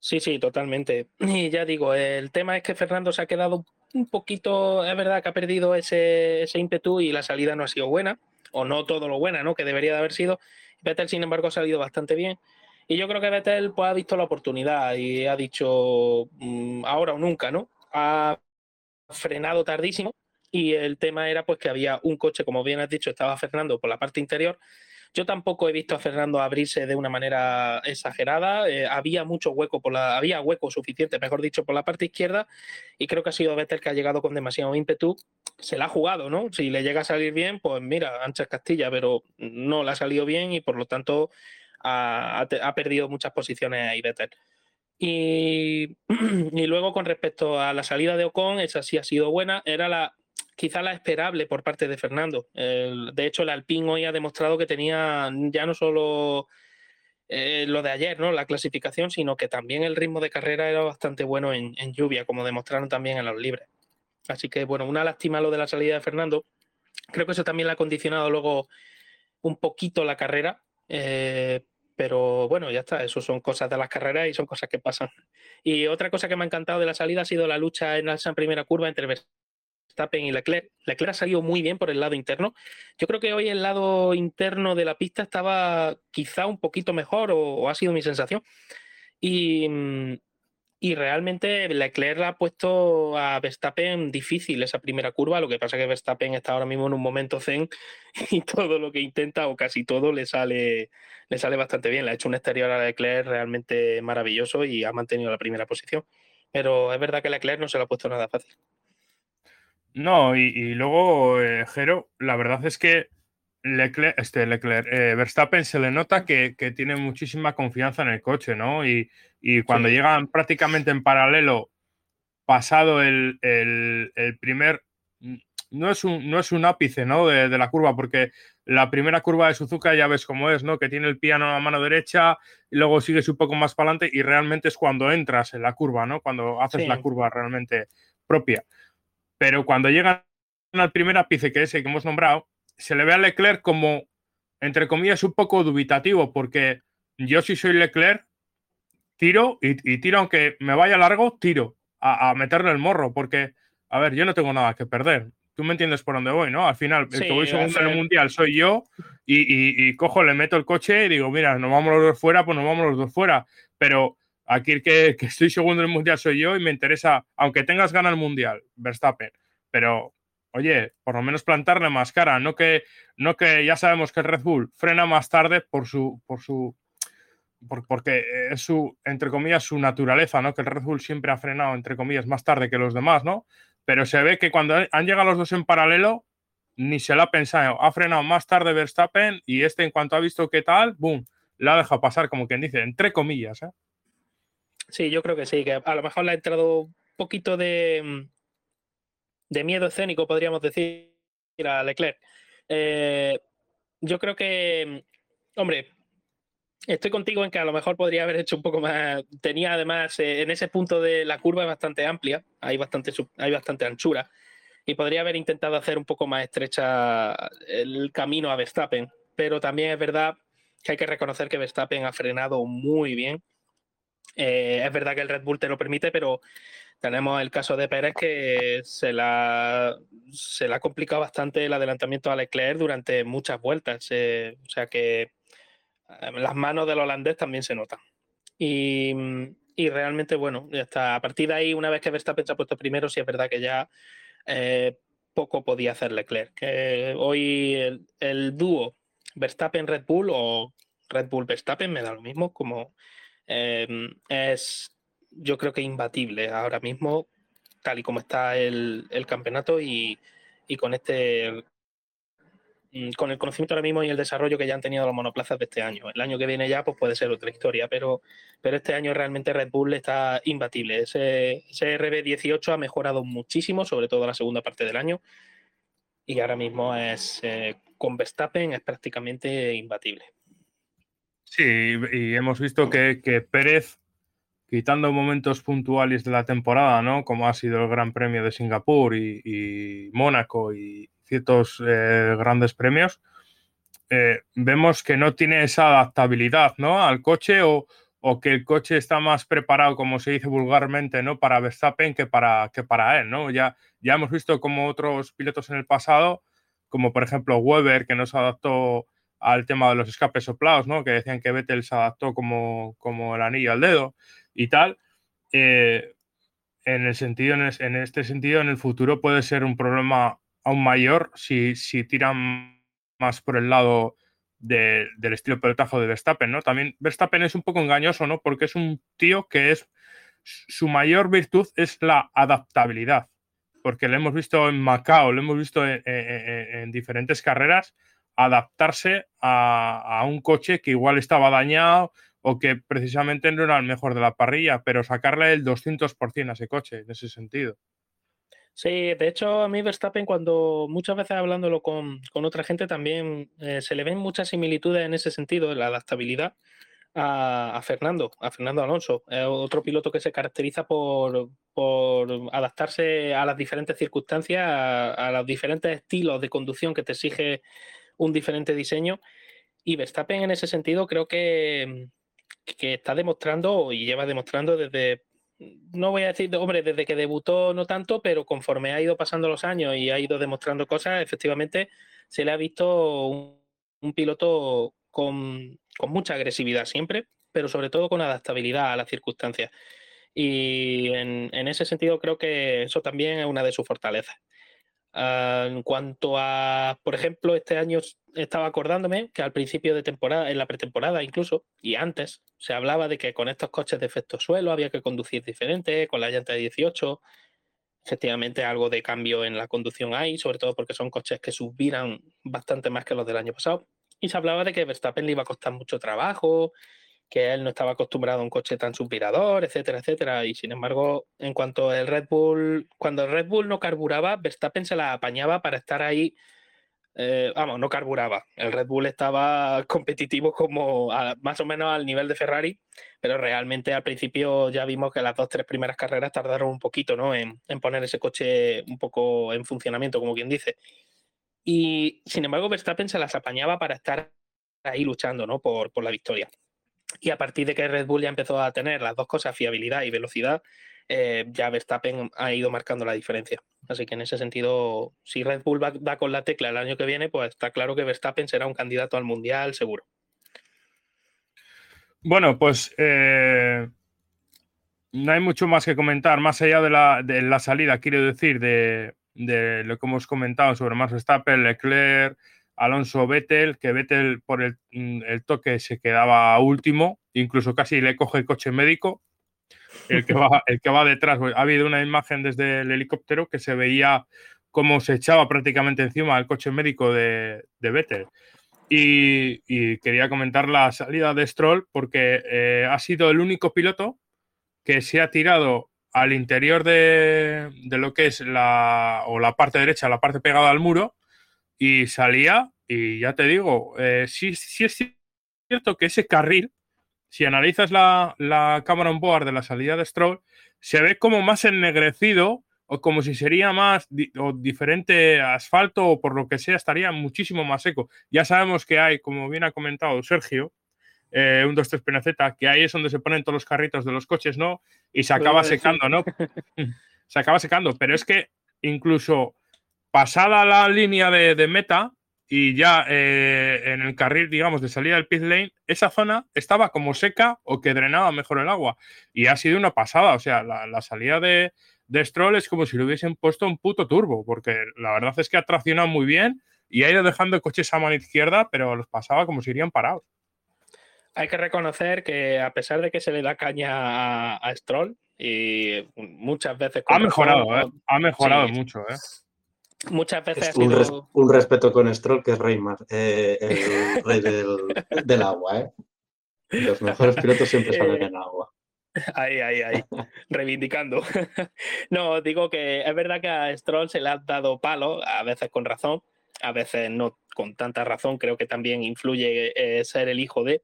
Sí, sí, totalmente. Y ya digo, el tema es que Fernando se ha quedado un poquito, es verdad que ha perdido ese, ese ímpetu y la salida no ha sido buena, o no todo lo buena, ¿no? Que debería de haber sido. Vettel, sin embargo, ha salido bastante bien. Y yo creo que Vettel pues, ha visto la oportunidad y ha dicho mm, ahora o nunca, ¿no? Ha frenado tardísimo y el tema era pues que había un coche, como bien has dicho, estaba frenando por la parte interior yo tampoco he visto a Fernando abrirse de una manera exagerada. Eh, había mucho hueco por la, había hueco suficiente, mejor dicho, por la parte izquierda, y creo que ha sido Vettel que ha llegado con demasiado ímpetu se la ha jugado, ¿no? Si le llega a salir bien, pues mira, ancha Castilla, pero no le ha salido bien y por lo tanto ha, perdido muchas posiciones ahí Vettel. Y, luego con respecto a la salida de Ocon, esa sí ha sido buena, era la quizá la esperable por parte de Fernando. de hecho, el Alpine hoy ha demostrado que tenía ya no solo eh, lo de ayer, ¿no? La clasificación, sino que también el ritmo de carrera era bastante bueno en, lluvia, como demostraron también en los libres. Así que, bueno, una lástima lo de la salida de Fernando. Creo que eso también le ha condicionado luego un poquito la carrera. Eh, pero bueno, ya está, eso son cosas de las carreras y son cosas que pasan. Y otra cosa que me ha encantado de la salida ha sido la lucha en esa primera curva entre Verstappen y Leclerc. Leclerc ha salido muy bien por el lado interno. Yo creo que hoy el lado interno de la pista estaba quizá un poquito mejor o, ha sido mi sensación. Y, mm, y realmente Leclerc ha puesto a Verstappen difícil esa primera curva. Lo que pasa es que Verstappen está ahora mismo en un momento zen y todo lo que intenta o casi todo le sale, le sale bastante bien. Le ha hecho un exterior a Leclerc realmente maravilloso y ha mantenido la primera posición. Pero es verdad que Leclerc no se lo ha puesto nada fácil. No, y, luego, eh, Jero, la verdad es que Leclerc, este Leclerc, eh, Verstappen se le nota que, tiene muchísima confianza en el coche, ¿no? Y, cuando llegan prácticamente en paralelo, pasado el, primer. No es, un, no es un ápice, ¿no? De, la curva, porque la primera curva de Suzuka ya ves cómo es, ¿no? Que tiene el piano a la mano derecha y luego sigues un poco más para adelante y realmente es cuando entras en la curva, ¿no? Cuando haces la curva realmente propia. Pero cuando llegan al primer ápice, que es el que hemos nombrado, se le ve a Leclerc como, entre comillas, un poco dubitativo, porque yo si soy Leclerc, tiro y, tiro, aunque me vaya largo, tiro a, meterle el morro, porque, a ver, yo no tengo nada que perder. Tú me entiendes por dónde voy, ¿no? Al final, el que voy segundo en el mundial soy yo y, y, cojo, le meto el coche y digo, mira, nos vamos los dos fuera, pues nos vamos los dos fuera. Pero Aquí el que, estoy segundo en el mundial soy yo y me interesa, aunque tengas ganas el mundial, Verstappen, pero oye, por lo menos plantarle más cara, no que, no que ya sabemos que el Red Bull frena más tarde por su, por su, porque es su, entre comillas, su naturaleza, ¿no? Que el Red Bull siempre ha frenado, entre comillas, más tarde que los demás, ¿no? Pero se ve que cuando han llegado los dos en paralelo, ni se lo ha pensado. Ha frenado más tarde Verstappen y este, en cuanto ha visto qué tal, boom, la ha dejado pasar, como quien dice, entre comillas, ¿eh? Sí, yo creo que sí, que a lo mejor le ha entrado un poquito de, mm, de miedo escénico, podríamos decir, a Leclerc. Eh, yo creo que, mm, hombre, estoy contigo en que a lo mejor podría haber hecho un poco más. Tenía además, eh, en ese punto de la curva es bastante amplia, hay bastante, hay bastante anchura, y podría haber intentado hacer un poco más estrecha el camino a Verstappen. Pero también es verdad que hay que reconocer que Verstappen ha frenado muy bien eh, es verdad que el Red Bull te lo permite, pero tenemos el caso de Pérez que se la, se le ha complicado bastante el adelantamiento a Leclerc durante muchas vueltas. Eh, o sea que eh, las manos del holandés también se notan. Y, realmente, bueno, ya está. A partir de ahí, una vez que Verstappen se ha puesto primero, sí es verdad que ya poco podía hacer Leclerc. hoy el, el dúo Verstappen-Red Bull o Red Bull-Verstappen me da lo mismo, como Em, es yo creo que imbatible ahora mismo, tal y como está el, campeonato y, con este con el conocimiento ahora mismo y el desarrollo que ya han tenido los monoplazas de este año. El año que viene ya pues puede ser otra historia, pero, pero este año realmente Red Bull está imbatible. Ese, RB18 ha mejorado muchísimo, sobre todo la segunda parte del año, y ahora mismo es eh, con Verstappen es prácticamente imbatible. Sí, y hemos visto que, Pérez, quitando momentos puntuales de la temporada, ¿no? Como ha sido el Gran Premio de Singapur y, Mónaco y ciertos eh, grandes premios, eh, vemos que no tiene esa adaptabilidad, ¿no? Al coche o, que el coche está más preparado, como se dice vulgarmente, ¿no? Para Verstappen que para, que para él, ¿no? Ya, ya hemos visto como otros pilotos en el pasado, como por ejemplo Weber, que no se adaptó al tema de los escapes soplados, ¿no? Que decían que Vettel se adaptó como, como el anillo al dedo y tal. Eh, en, el sentido, en, este sentido, en el futuro puede ser un problema aún mayor si, tiran más por el lado del estilo pelotajo de Verstappen, ¿no? También Verstappen es un poco engañoso, ¿no? Porque es un tío que es su mayor virtud es la adaptabilidad. porque lo hemos visto en Macao, lo hemos visto en, diferentes carreras, adaptarse a, un coche que igual estaba dañado o que precisamente no era el mejor de la parrilla, pero sacarle el 200% a ese coche en ese sentido. Sí, de hecho a mí Verstappen cuando muchas veces hablándolo con, otra gente también eh, se le ven muchas similitudes en ese sentido, en la adaptabilidad a, Fernando, a Fernando Alonso, otro piloto que se caracteriza por, adaptarse a las diferentes circunstancias, a, los diferentes estilos de conducción que te exige un diferente diseño. Y Verstappen en ese sentido creo que, que está demostrando y lleva demostrando desde, no voy a decir, hombre, desde que debutó no tanto, pero conforme ha ido pasando los años y ha ido demostrando cosas, efectivamente se le ha visto un piloto con, mucha agresividad siempre, pero sobre todo con adaptabilidad a las circunstancias. Y en, ese sentido creo que eso también es una de sus fortalezas. Ah, en cuanto a, por ejemplo, este año estaba acordándome que al principio de temporada, en la pretemporada incluso, y antes, se hablaba de que con estos coches de efecto suelo había que conducir diferente, con la llanta de 18. Efectivamente, algo de cambio en la conducción hay, sobre todo porque son coches que suspiran bastante más que los del año pasado y se hablaba de que Verstappen le iba a costar mucho trabajo, que él no estaba acostumbrado a un coche tan suspirador, etcétera, etcétera. Y sin embargo, en cuanto el Red Bull, cuando el Red Bull no carburaba, Verstappen se la apañaba para estar ahí. Eh, vamos, no carburaba. El Red Bull estaba competitivo como más o menos al nivel de Ferrari, pero realmente al principio ya vimos que las dos, tres primeras carreras tardaron un poquito ¿no? en, en poner ese coche un poco en funcionamiento, como quien dice. Y sin embargo, Verstappen se las apañaba para estar ahí luchando ¿no? por, la victoria. Y a partir de que Red Bull ya empezó a tener las dos cosas, fiabilidad y velocidad, eh, ya Verstappen ha ido marcando la diferencia. Así que en ese sentido, si Red Bull va, con la tecla el año que viene, pues está claro que Verstappen será un candidato al Mundial seguro. Bueno, pues eh, no hay mucho más que comentar, más allá de la, de la salida, quiero decir, de, de lo que hemos comentado sobre Max Verstappen, Leclerc, Alonso Vettel, que Vettel por mm, el, toque se quedaba último, incluso casi le coge el coche médico. El que va, el que va detrás, ha habido una imagen desde el helicóptero que se veía cómo se echaba prácticamente encima el coche médico de, de Vettel. Y, quería comentar la salida de Stroll porque eh, ha sido el único piloto que se ha tirado al interior de, lo que es la, o la parte derecha, la parte pegada al muro, y salía, y ya te digo, eh, sí, sí, es cierto que ese carril, si analizas la, la cámara on board de la salida de Stroll, se ve como más ennegrecido o como si sería más o diferente asfalto o por lo que sea, estaría muchísimo más seco. Ya sabemos que hay, como bien ha comentado Sergio, eh, un 2-3 PNZ, que ahí es donde se ponen todos los carritos de los coches, ¿no? Y se acaba secando, ¿no? se acaba secando, pero es que incluso pasada la línea de, meta y ya eh, en el carril, digamos, de salida del pit lane, esa zona estaba como seca o que drenaba mejor el agua. Y ha sido una pasada, o sea, la, salida de, de Stroll es como si le hubiesen puesto un puto turbo, porque la verdad es que ha traccionado muy bien y ha ido dejando coches a mano izquierda, pero los pasaba como si irían parados hay que reconocer que a pesar de que se le da caña a, Stroll y muchas veces... Ha mejorado, ¿eh? ha mejorado mucho. ¿eh? Muchas veces ha sido... un, respeto con Stroll que es rey, eh, el rey del, agua. ¿eh? Los mejores pilotos siempre salen en agua. Ahí, ahí, ahí, reivindicando. no, digo que es verdad que a Stroll se le ha dado palo, a veces con razón, a veces no con tanta razón, creo que también influye ser el hijo de,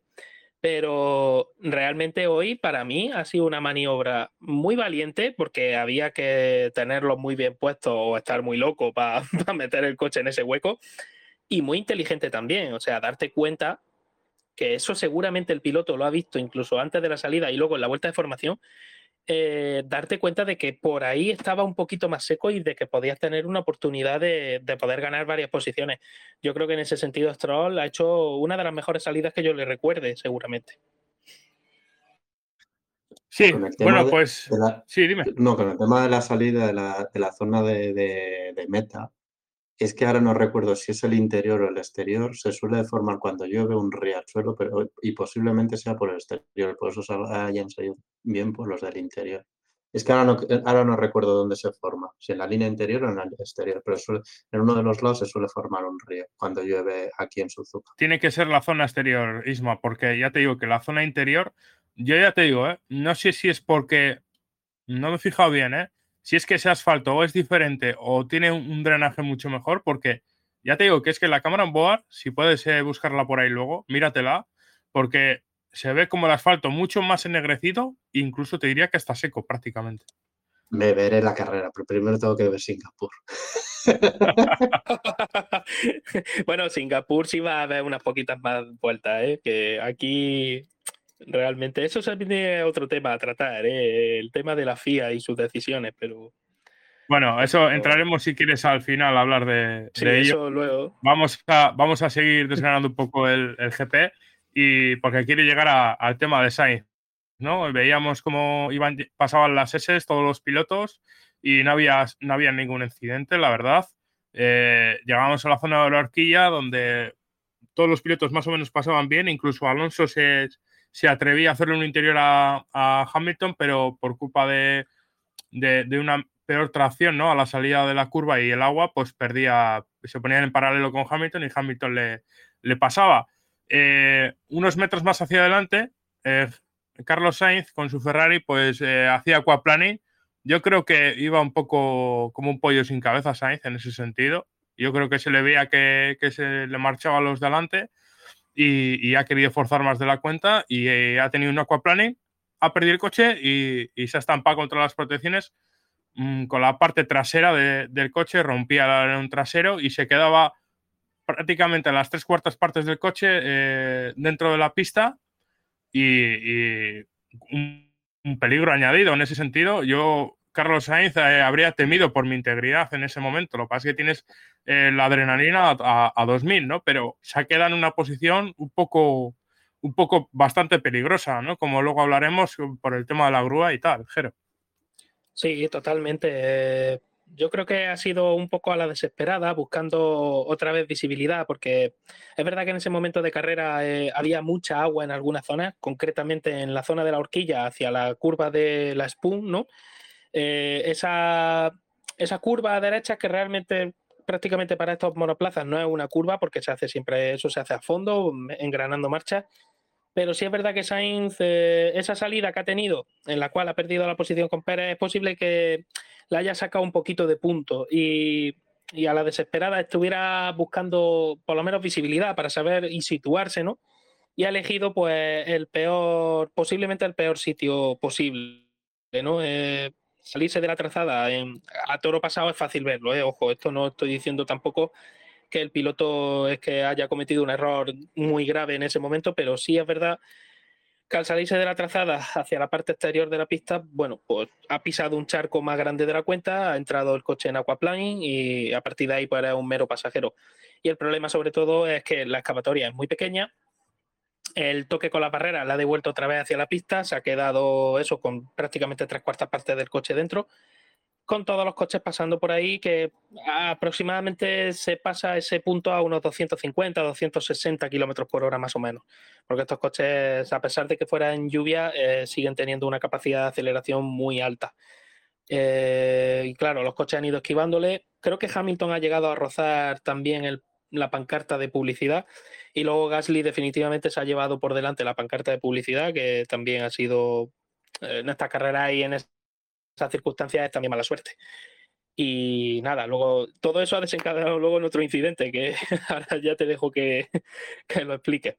pero realmente hoy para mí ha sido una maniobra muy valiente porque había que tenerlo muy bien puesto o estar muy loco para meter el coche en ese hueco y muy inteligente también, o sea, darte cuenta que eso seguramente el piloto lo ha visto incluso antes de la salida y luego en la vuelta de formación eh, darte cuenta de que por ahí estaba un poquito más seco y de que podías tener una oportunidad de, poder ganar varias posiciones. Yo creo que en ese sentido Stroll ha hecho una de las mejores salidas que yo le recuerde, seguramente. Sí, bueno, pues sí, dime. No, con el tema de la salida de la, zona de meta, es que ahora no recuerdo si es el interior o el exterior, se suele formar cuando llueve un riachuelo, pero y posiblemente sea por el exterior, por eso hayan salido bien por los del interior. Es que ahora no, ahora no recuerdo dónde se forma, si en la línea interior o en la exterior, pero en uno de los lados se suele formar un río cuando llueve aquí en Suzuka. Tiene que ser la zona exterior, Isma, porque ya te digo que la zona interior, yo ya te digo, ¿eh? no sé si es porque, no me he fijado bien, ¿eh? Si es que ese asfalto o es diferente o tiene un drenaje mucho mejor, porque ya te digo que es que la cámara en board, si puedes eh, buscarla por ahí luego, míratela, porque se ve como el asfalto mucho más ennegrecido, incluso te diría que está seco prácticamente. Me veré la carrera, pero primero tengo que ver Singapur. bueno, Singapur sí va a haber unas poquitas más vueltas, ¿eh? que aquí realmente eso viene otro tema a tratar, ¿eh? el tema de la FIA y sus decisiones, pero... Bueno, eso entraremos si quieres al final a hablar de, ello. Eso luego. Vamos a, vamos a seguir desgranando un poco el, el GP y porque quiere llegar al tema de Sainz. ¿no? Veíamos cómo iban, pasaban las S, todos los pilotos, y no había, no había ningún incidente, la verdad. Eh, llegamos a la zona de la horquilla donde todos los pilotos más o menos pasaban bien, incluso Alonso se, se atrevía a hacerle un interior a, Hamilton, pero por culpa de, de, una peor tracción ¿no? a la salida de la curva y el agua, pues perdía, se ponían en paralelo con Hamilton y Hamilton le, le pasaba. Eh, unos metros más hacia adelante, eh, Carlos Sainz con su Ferrari, pues eh, hacía aquaplaning. Yo creo que iba un poco como un pollo sin cabeza Sainz en ese sentido. Yo creo que se le veía que, se le marchaba a los delante y, ha querido forzar más de la cuenta y ha tenido un aquaplaning, ha perdido el coche y, se ha estampado contra las protecciones mm, con la parte trasera del coche, rompía el trasero y se quedaba prácticamente las tres cuartas partes del coche eh, dentro de la pista y, un, peligro añadido en ese sentido. Yo, Carlos Sainz, eh, habría temido por mi integridad en ese momento. Lo que pasa es que tienes eh, la adrenalina a, a, 2000, ¿no? Pero se ha quedado en una posición un poco, un poco bastante peligrosa, ¿no? Como luego hablaremos por el tema de la grúa y tal, Jero. Sí, totalmente yo creo que ha sido un poco a la desesperada, buscando otra vez visibilidad, porque es verdad que en ese momento de carrera eh, había mucha agua en algunas zonas, concretamente en la zona de la horquilla hacia la curva de la Spoon, ¿no? Eh, esa, esa curva derecha que realmente prácticamente para estos monoplazas no es una curva porque se hace siempre eso se hace a fondo engranando marcha pero sí es verdad que Sainz eh, esa salida que ha tenido en la cual ha perdido la posición con Pérez es posible que la haya sacado un poquito de punto y, a la desesperada estuviera buscando por lo menos visibilidad para saber y situarse, ¿no? Y ha elegido pues el peor, posiblemente el peor sitio posible, ¿no? Eh, salirse de la trazada a toro pasado es fácil verlo, ¿eh? Ojo, esto no estoy diciendo tampoco que el piloto es que haya cometido un error muy grave en ese momento, pero sí es verdad al salirse de la trazada hacia la parte exterior de la pista, bueno, pues ha pisado un charco más grande de la cuenta, ha entrado el coche en aquaplaning y a partir de ahí pues era un mero pasajero. Y el problema sobre todo es que la excavatoria es muy pequeña, el toque con la barrera la ha devuelto otra vez hacia la pista, se ha quedado eso con prácticamente tres cuartas partes del coche dentro con todos los coches pasando por ahí, que aproximadamente se pasa ese punto a unos 250, 260 kilómetros por hora más o menos. Porque estos coches, a pesar de que fuera en lluvia, eh, siguen teniendo una capacidad de aceleración muy alta. Eh, y claro, los coches han ido esquivándole. Creo que Hamilton ha llegado a rozar también la pancarta de publicidad. Y luego Gasly definitivamente se ha llevado por delante la pancarta de publicidad, que también ha sido eh, en esta carrera y en esas circunstancias es también mala suerte. Y nada, luego todo eso ha desencadenado luego en otro incidente que ahora ya te dejo que, lo explique.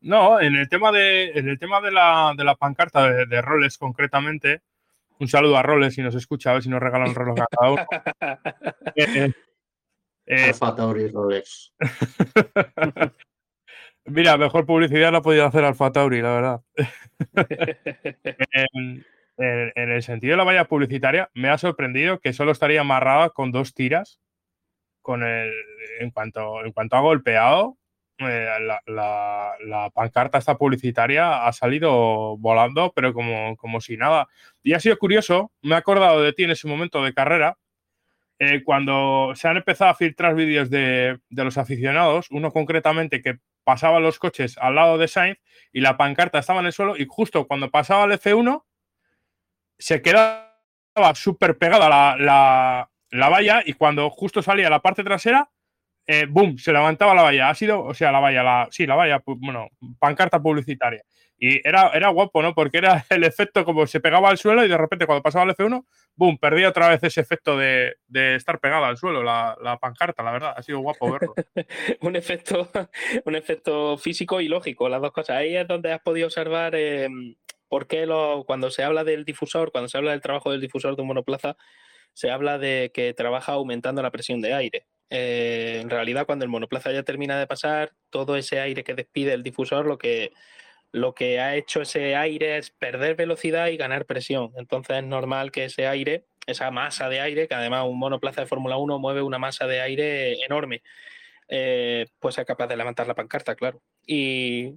No, en el tema de, en el tema de, la, de la pancarta de, de, roles concretamente, un saludo a roles si nos escucha, a ver si nos regalan un reloj a cada uno. eh, eh, Tauri Rolex. Mira, mejor publicidad la ha podido hacer Alfa Tauri, la verdad. en, el sentido de la valla publicitaria, me ha sorprendido que solo estaría amarrada con dos tiras. Con el, en, cuanto, en cuanto ha golpeado, eh, la, pancarta esta publicitaria ha salido volando, pero como, como si nada. Y ha sido curioso, me he acordado de ti en ese momento de carrera, eh, cuando se han empezado a filtrar vídeos de, los aficionados, uno concretamente que pasaba los coches al lado de Sainz y la pancarta estaba en el suelo y justo cuando pasaba el F1 se quedaba súper pegada la, la, la, valla y cuando justo salía la parte trasera, eh, boom, se levantaba la valla. Ha sido, o sea, la valla, la, sí, la valla, bueno, pancarta publicitaria. Y era, era guapo, ¿no? Porque era el efecto como se pegaba al suelo y de repente cuando pasaba el F1, boom, perdía otra vez ese efecto de, de estar pegada al suelo, la, la, pancarta, la verdad. Ha sido guapo verlo. un, efecto, un efecto físico y lógico, las dos cosas. Ahí es donde has podido observar eh, por qué lo, cuando se habla del difusor, cuando se habla del trabajo del difusor de un monoplaza, se habla de que trabaja aumentando la presión de aire. Eh, en realidad, cuando el monoplaza ya termina de pasar, todo ese aire que despide el difusor, lo que lo que ha hecho ese aire es perder velocidad y ganar presión. Entonces es normal que ese aire, esa masa de aire, que además un monoplaza de Fórmula 1 mueve una masa de aire enorme, eh, pues sea capaz de levantar la pancarta, claro. Y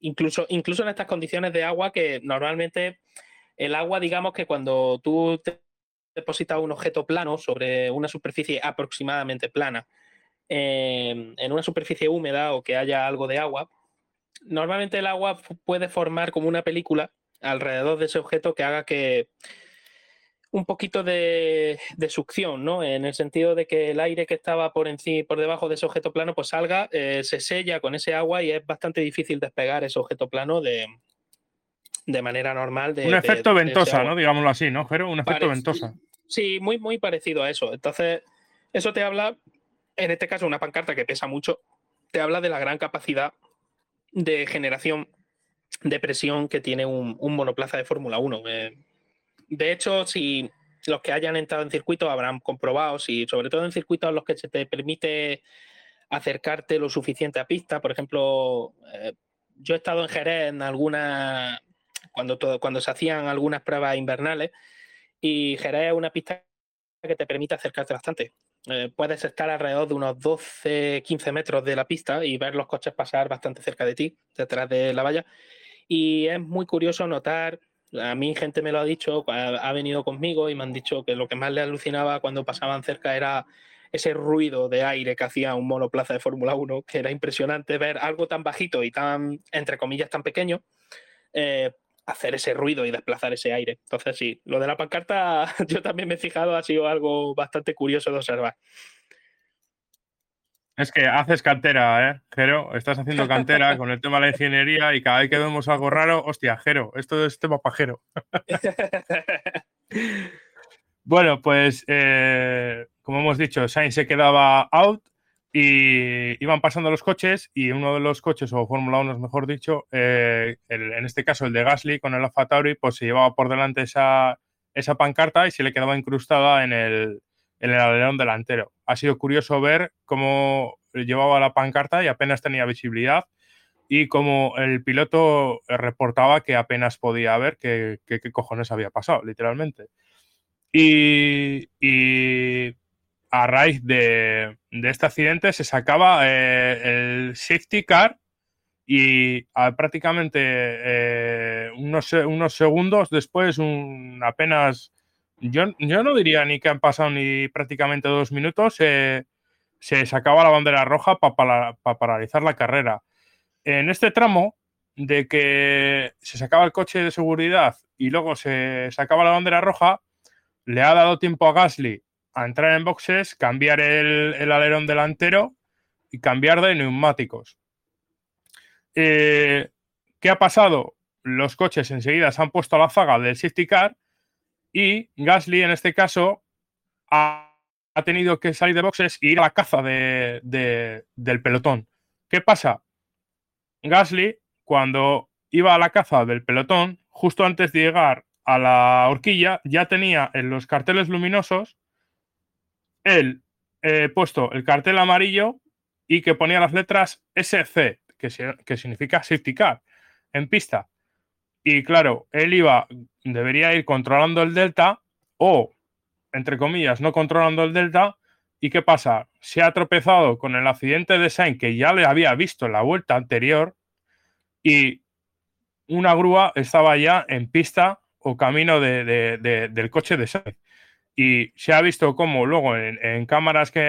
incluso, incluso en estas condiciones de agua que normalmente el agua, digamos que cuando tú depositas un objeto plano sobre una superficie aproximadamente plana, eh, en una superficie húmeda o que haya algo de agua, normalmente el agua puede formar como una película alrededor de ese objeto que haga que un poquito de, succión, ¿no? En el sentido de que el aire que estaba por encima, por debajo de ese objeto plano, pues salga, eh, se sella con ese agua y es bastante difícil despegar ese objeto plano de, de manera normal. un efecto ventosa, ¿no? Digámoslo así, ¿no, Jero? Un efecto ventosa. Sí, muy, muy parecido a eso. Entonces, eso te habla, en este caso, una pancarta que pesa mucho, te habla de la gran capacidad de generación de presión que tiene un, monoplaza de Fórmula 1. Eh, de hecho, si los que hayan entrado en circuito habrán comprobado, si sobre todo en circuitos en los que se te permite acercarte lo suficiente a pista, por ejemplo, eh, yo he estado en Jerez en alguna cuando cuando se hacían algunas pruebas invernales y Jerez es una pista que te permite acercarte bastante. Eh, puedes estar alrededor de unos 12, 15 metros de la pista y ver los coches pasar bastante cerca de ti, detrás de la valla. Y es muy curioso notar, a mí gente me lo ha dicho, ha, venido conmigo y me han dicho que lo que más le alucinaba cuando pasaban cerca era ese ruido de aire que hacía un monoplaza de Fórmula 1, que era impresionante ver algo tan bajito y tan, entre comillas, tan pequeño, eh, hacer ese ruido y desplazar ese aire. Entonces, sí, lo de la pancarta yo también me he fijado, ha sido algo bastante curioso de observar. Es que haces cantera, ¿eh, Jero? Estás haciendo cantera con el tema de la ingeniería y cada vez que vemos algo raro, hostia, Jero, esto es tema pajero. bueno, pues eh, como hemos dicho, Sainz se quedaba out y iban pasando los coches y uno de los coches, o Fórmula 1 mejor dicho, eh, en este caso el de Gasly con el Alfa Tauri, pues se llevaba por delante esa, esa pancarta y se le quedaba incrustada en el, en el alerón delantero. Ha sido curioso ver cómo llevaba la pancarta y apenas tenía visibilidad y cómo el piloto reportaba que apenas podía ver qué, qué, cojones había pasado, literalmente. Y, y a raíz de, este accidente se sacaba eh, el safety car y prácticamente eh, unos, unos, segundos después, un, apenas, yo, yo, no diría ni que han pasado ni prácticamente dos minutos, se sacaba la bandera roja para paralizar la carrera. En este tramo de que se sacaba el coche de seguridad y luego se sacaba la bandera roja, le ha dado tiempo a Gasly a entrar en boxes, cambiar el, alerón delantero y cambiar de neumáticos. Eh, ¿Qué ha pasado? Los coches enseguida se han puesto a la zaga del safety car y Gasly en este caso ha, tenido que salir de boxes e ir a la caza del pelotón. ¿Qué pasa? Gasly, cuando iba a la caza del pelotón, justo antes de llegar a la horquilla, ya tenía en los carteles luminosos él eh, puesto el cartel amarillo y que ponía las letras SC, que, significa safety car, en pista. Y claro, él iba, debería ir controlando el delta o, entre comillas, no controlando el delta. ¿Y qué pasa? Se ha tropezado con el accidente de Sainz que ya le había visto en la vuelta anterior y una grúa estaba ya en pista o camino del coche de Sainz. Y se ha visto cómo luego en, cámaras que,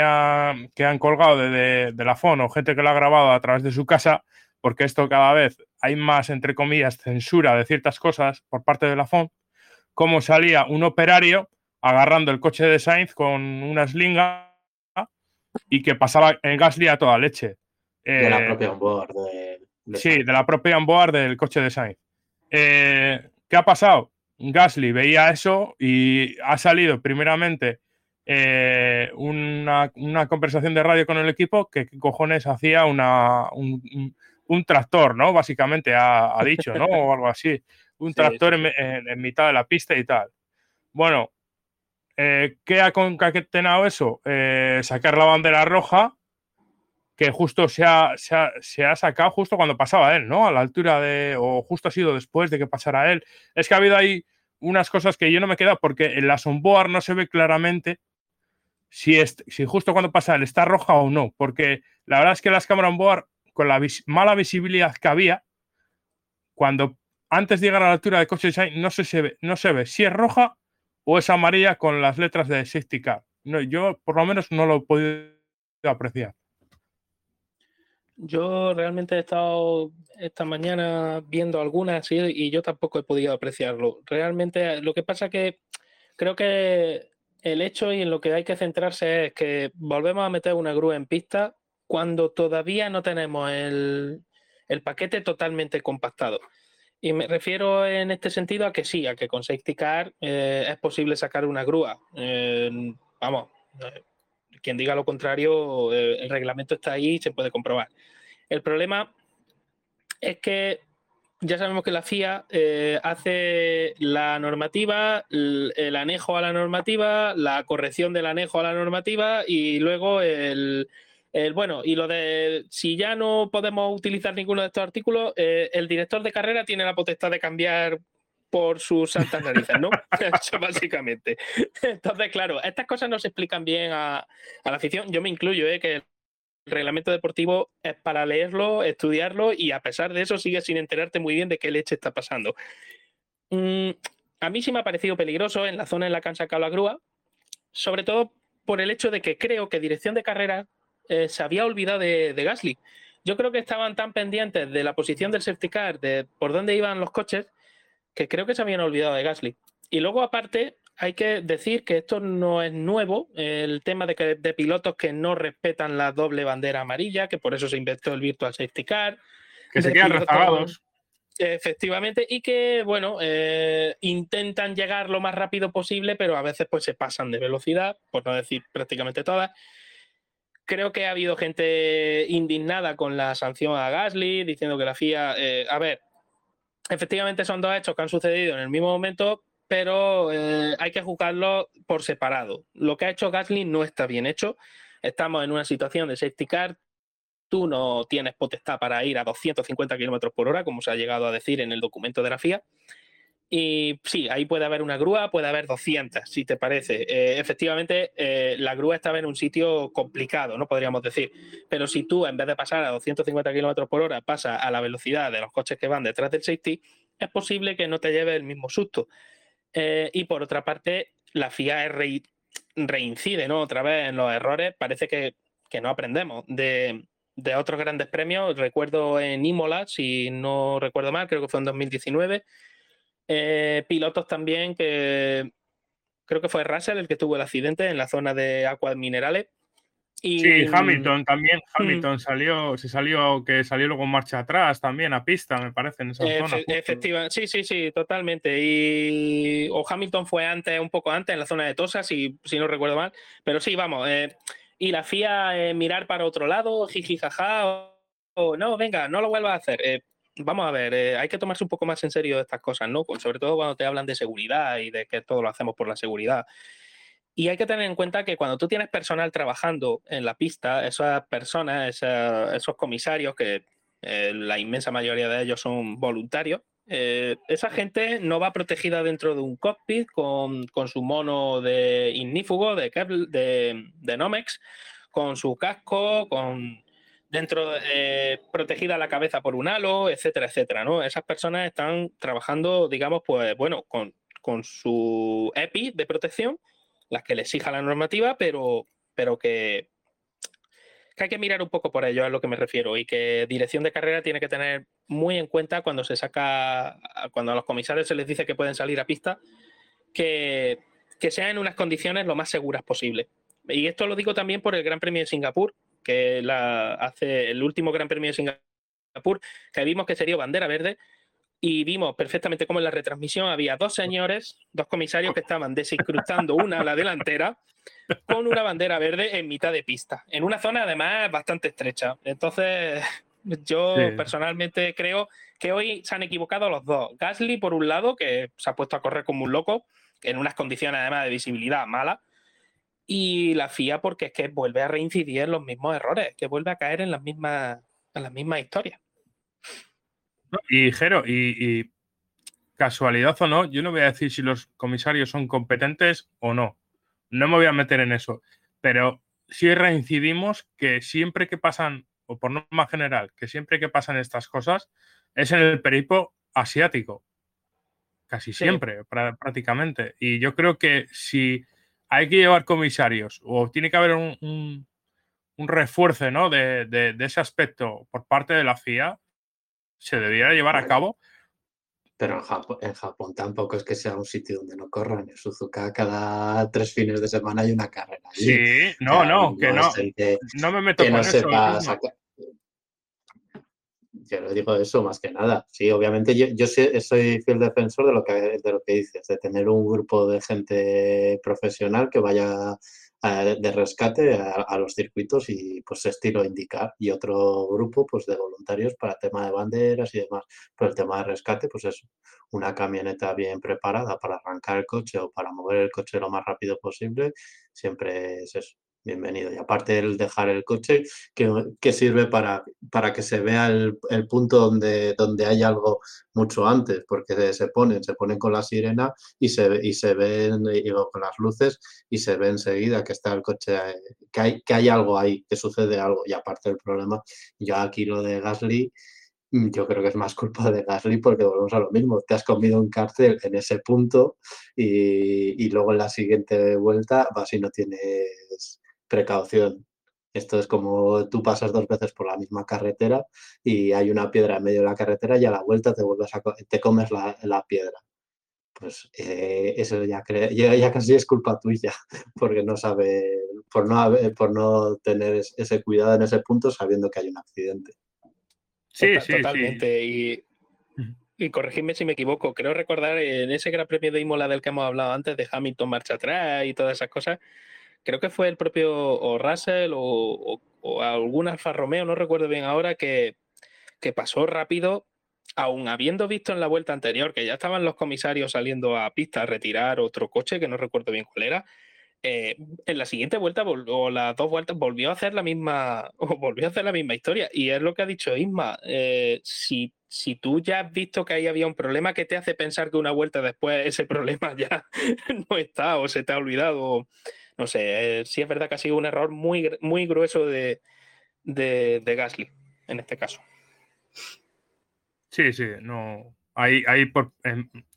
que, han colgado de, de, la FON o gente que lo ha grabado a través de su casa, porque esto cada vez hay más, entre comillas, censura de ciertas cosas por parte de la FON, cómo salía un operario agarrando el coche de Sainz con una slinga y que pasaba en Gasly a toda leche. de la propia onboard. De, sí, de la propia onboard del coche de Sainz. Eh, ¿Qué ha pasado? Gasly veía eso y ha salido primeramente eh, una, conversación de radio con el equipo que cojones hacía una, un, tractor, ¿no? Básicamente ha, dicho, ¿no? O algo así. Un tractor En, mitad de la pista y tal. Bueno, eh, ¿qué ha concatenado eso? Eh, sacar la bandera roja, que justo se ha, se, ha, sacado justo cuando pasaba él, ¿no? A la altura de, o justo ha sido después de que pasara él. Es que ha habido ahí unas cosas que yo no me he quedado porque en la onboard no se ve claramente si, es, si justo cuando pasa él está roja o no, porque la verdad es que las cámaras onboard, con la mala visibilidad que había, cuando antes de llegar a la altura del coche design no se, ve, no se ve si es roja o es amarilla con las letras de safety car. No, yo por lo menos no lo he podido apreciar. Yo realmente he estado esta mañana viendo algunas y yo tampoco he podido apreciarlo. Realmente lo que pasa que creo que el hecho y en lo que hay que centrarse es que volvemos a meter una grúa en pista cuando todavía no tenemos el, paquete totalmente compactado. Y me refiero en este sentido a que sí, a que con Safety Car eh, es posible sacar una grúa. vamos, eh, quien diga lo contrario, eh, el reglamento está ahí y se puede comprobar. El problema es que ya sabemos que la FIA eh, hace la normativa, el, anejo a la normativa, la corrección del anejo a la normativa y luego el, bueno, y lo de si ya no podemos utilizar ninguno de estos artículos, eh, el director de carrera tiene la potestad de cambiar por sus santas narices, ¿no? Eso básicamente. Entonces, claro, estas cosas no se explican bien a, la afición. Yo me incluyo, ¿eh? que el reglamento deportivo es para leerlo, estudiarlo y a pesar de eso sigues sin enterarte muy bien de qué leche está pasando. Mm, a mí sí me ha parecido peligroso en la zona en la que han sacado la grúa, sobre todo por el hecho de que creo que dirección de carrera eh, se había olvidado de, de, Gasly. Yo creo que estaban tan pendientes de la posición del safety car, de por dónde iban los coches, que creo que se habían olvidado de Gasly. Y luego, aparte, hay que decir que esto no es nuevo, el tema de, que, de pilotos que no respetan la doble bandera amarilla, que por eso se inventó el Virtual Safety Car. Que se quedan rezagados. Efectivamente, y que, bueno, eh, intentan llegar lo más rápido posible, pero a veces pues se pasan de velocidad, por no decir prácticamente todas. Creo que ha habido gente indignada con la sanción a Gasly, diciendo que la FIA, eh, a ver, efectivamente son dos hechos que han sucedido en el mismo momento, pero eh, hay que juzgarlo por separado. Lo que ha hecho Gasly no está bien hecho. Estamos en una situación de safety car. Tú no tienes potestad para ir a 250 kilómetros por hora, como se ha llegado a decir en el documento de la FIA. Y sí, ahí puede haber una grúa, puede haber 200, si te parece. Eh, efectivamente, eh, la grúa estaba en un sitio complicado, no podríamos decir. Pero si tú, en vez de pasar a 250 kilómetros por hora, pasas a la velocidad de los coches que van detrás del safety, es posible que no te lleve el mismo susto. Eh, y por otra parte, la FIA reincide ¿no? otra vez en los errores. Parece que, no aprendemos. De, otros grandes premios, recuerdo en Imola, si no recuerdo mal, creo que fue en 2019, eh, pilotos también que creo que fue Russell el que tuvo el accidente en la zona de aguas minerales sí, Hamilton también. Hmm. Hamilton salió, se salió, que salió luego en marcha atrás también a pista, me parece, en esa zona. Efectivamente, sí, sí, sí, totalmente. Y o Hamilton fue antes, un poco antes, en la zona de Tosa, si, si no recuerdo mal. Pero sí, vamos. Eh, y la FIA eh, mirar para otro lado, jiji, jaja, o, no, venga, no lo vuelvas a hacer. Eh, vamos a ver, hay que tomarse un poco más en serio estas cosas, ¿no? Sobre todo cuando te hablan de seguridad y de que todo lo hacemos por la seguridad. Y hay que tener en cuenta que cuando tú tienes personal trabajando en la pista, esas personas, esos comisarios, que eh, la inmensa mayoría de ellos son voluntarios, eh, esa gente no va protegida dentro de un cockpit con, su mono de ignífugo, de, de, de, Nomex, con su casco, con dentro eh, protegida la cabeza por un halo, etcétera, etcétera, ¿no? Esas personas están trabajando, digamos, pues bueno, con, con su EPI de protección las que le exija la normativa, pero, pero que, hay que mirar un poco por ello, a lo que me refiero, y que dirección de carrera tiene que tener muy en cuenta cuando se saca, cuando a los comisarios se les dice que pueden salir a pista, que, que sean en unas condiciones lo más seguras posible. Y esto lo digo también por el Gran Premio de Singapur, que la, hace el último Gran Premio de Singapur, que vimos que sería bandera verde, y vimos perfectamente cómo en la retransmisión había dos señores, dos comisarios que estaban desincrustando una a la delantera con una bandera verde en mitad de pista, en una zona además bastante estrecha. Entonces, yo personalmente creo que hoy se han equivocado los dos. Gasly, por un lado, que se ha puesto a correr como un loco, en unas condiciones además de visibilidad mala, y la FIA porque es que vuelve a reincidir en los mismos errores, que vuelve a caer en las mismas, en las mismas historias. Y Jero, y, casualidad o no, yo no voy a decir si los comisarios son competentes o no. No me voy a meter en eso. Pero sí reincidimos que siempre que pasan, o por norma general, que siempre que pasan estas cosas, es en el peripo asiático. Casi siempre, prácticamente. Y yo creo que si hay que llevar comisarios o tiene que haber un, refuerzo ¿no? de, de, ese aspecto por parte de la FIA, se debiera llevar a cabo. Pero en Japón, en Japón, tampoco es que sea un sitio donde no corran. En Suzuka cada tres fines de semana hay una carrera. Sí, no, no, que no. no me meto con eso. Yo lo digo eso más que nada. Sí, obviamente yo, yo soy fiel defensor de lo que de lo que dices, de tener un grupo de gente profesional que vaya de rescate a, los circuitos y pues estilo indicar y otro grupo pues de voluntarios para tema de banderas y demás. Pero el tema de rescate pues es una camioneta bien preparada para arrancar el coche o para mover el coche lo más rápido posible, siempre es eso bienvenido. Y aparte el dejar el coche, que, sirve para, para, que se vea el, punto donde, donde hay algo mucho antes, porque se ponen, se ponen con la sirena y se, y se ven con las luces y se ve enseguida que está el coche, que hay, que hay algo ahí, que sucede algo. Y aparte el problema, yo aquí lo de Gasly, yo creo que es más culpa de Gasly porque volvemos a lo mismo. Te has comido un cárcel en ese punto y, y luego en la siguiente vuelta vas y no tienes precaución. Esto es como tú pasas dos veces por la misma carretera y hay una piedra en medio de la carretera y a la vuelta te vuelves a te comes la, la piedra. Pues eh, eso ya, ya, casi es culpa tuya, porque no sabe, por no, por no tener ese cuidado en ese punto sabiendo que hay un accidente. Sí, sí, totalmente. Y, y corregidme si me equivoco, creo recordar en ese Gran Premio de Imola del que hemos hablado antes, de Hamilton marcha atrás y todas esas cosas, creo que fue el propio o Russell o, algún Alfa Romeo, no recuerdo bien ahora, que, que pasó rápido, aún habiendo visto en la vuelta anterior que ya estaban los comisarios saliendo a pista a retirar otro coche, que no recuerdo bien cuál era, eh, en la siguiente vuelta o las dos vueltas volvió a hacer la misma volvió a hacer la misma historia. Y es lo que ha dicho Isma eh, si, si tú ya has visto que ahí había un problema ¿qué te hace pensar que una vuelta después ese problema ya no está o se te ha olvidado no sé, eh, sí es verdad que ha sido un error muy, muy grueso de, de, Gasly en este caso. Sí, sí, no. Hay, hay por,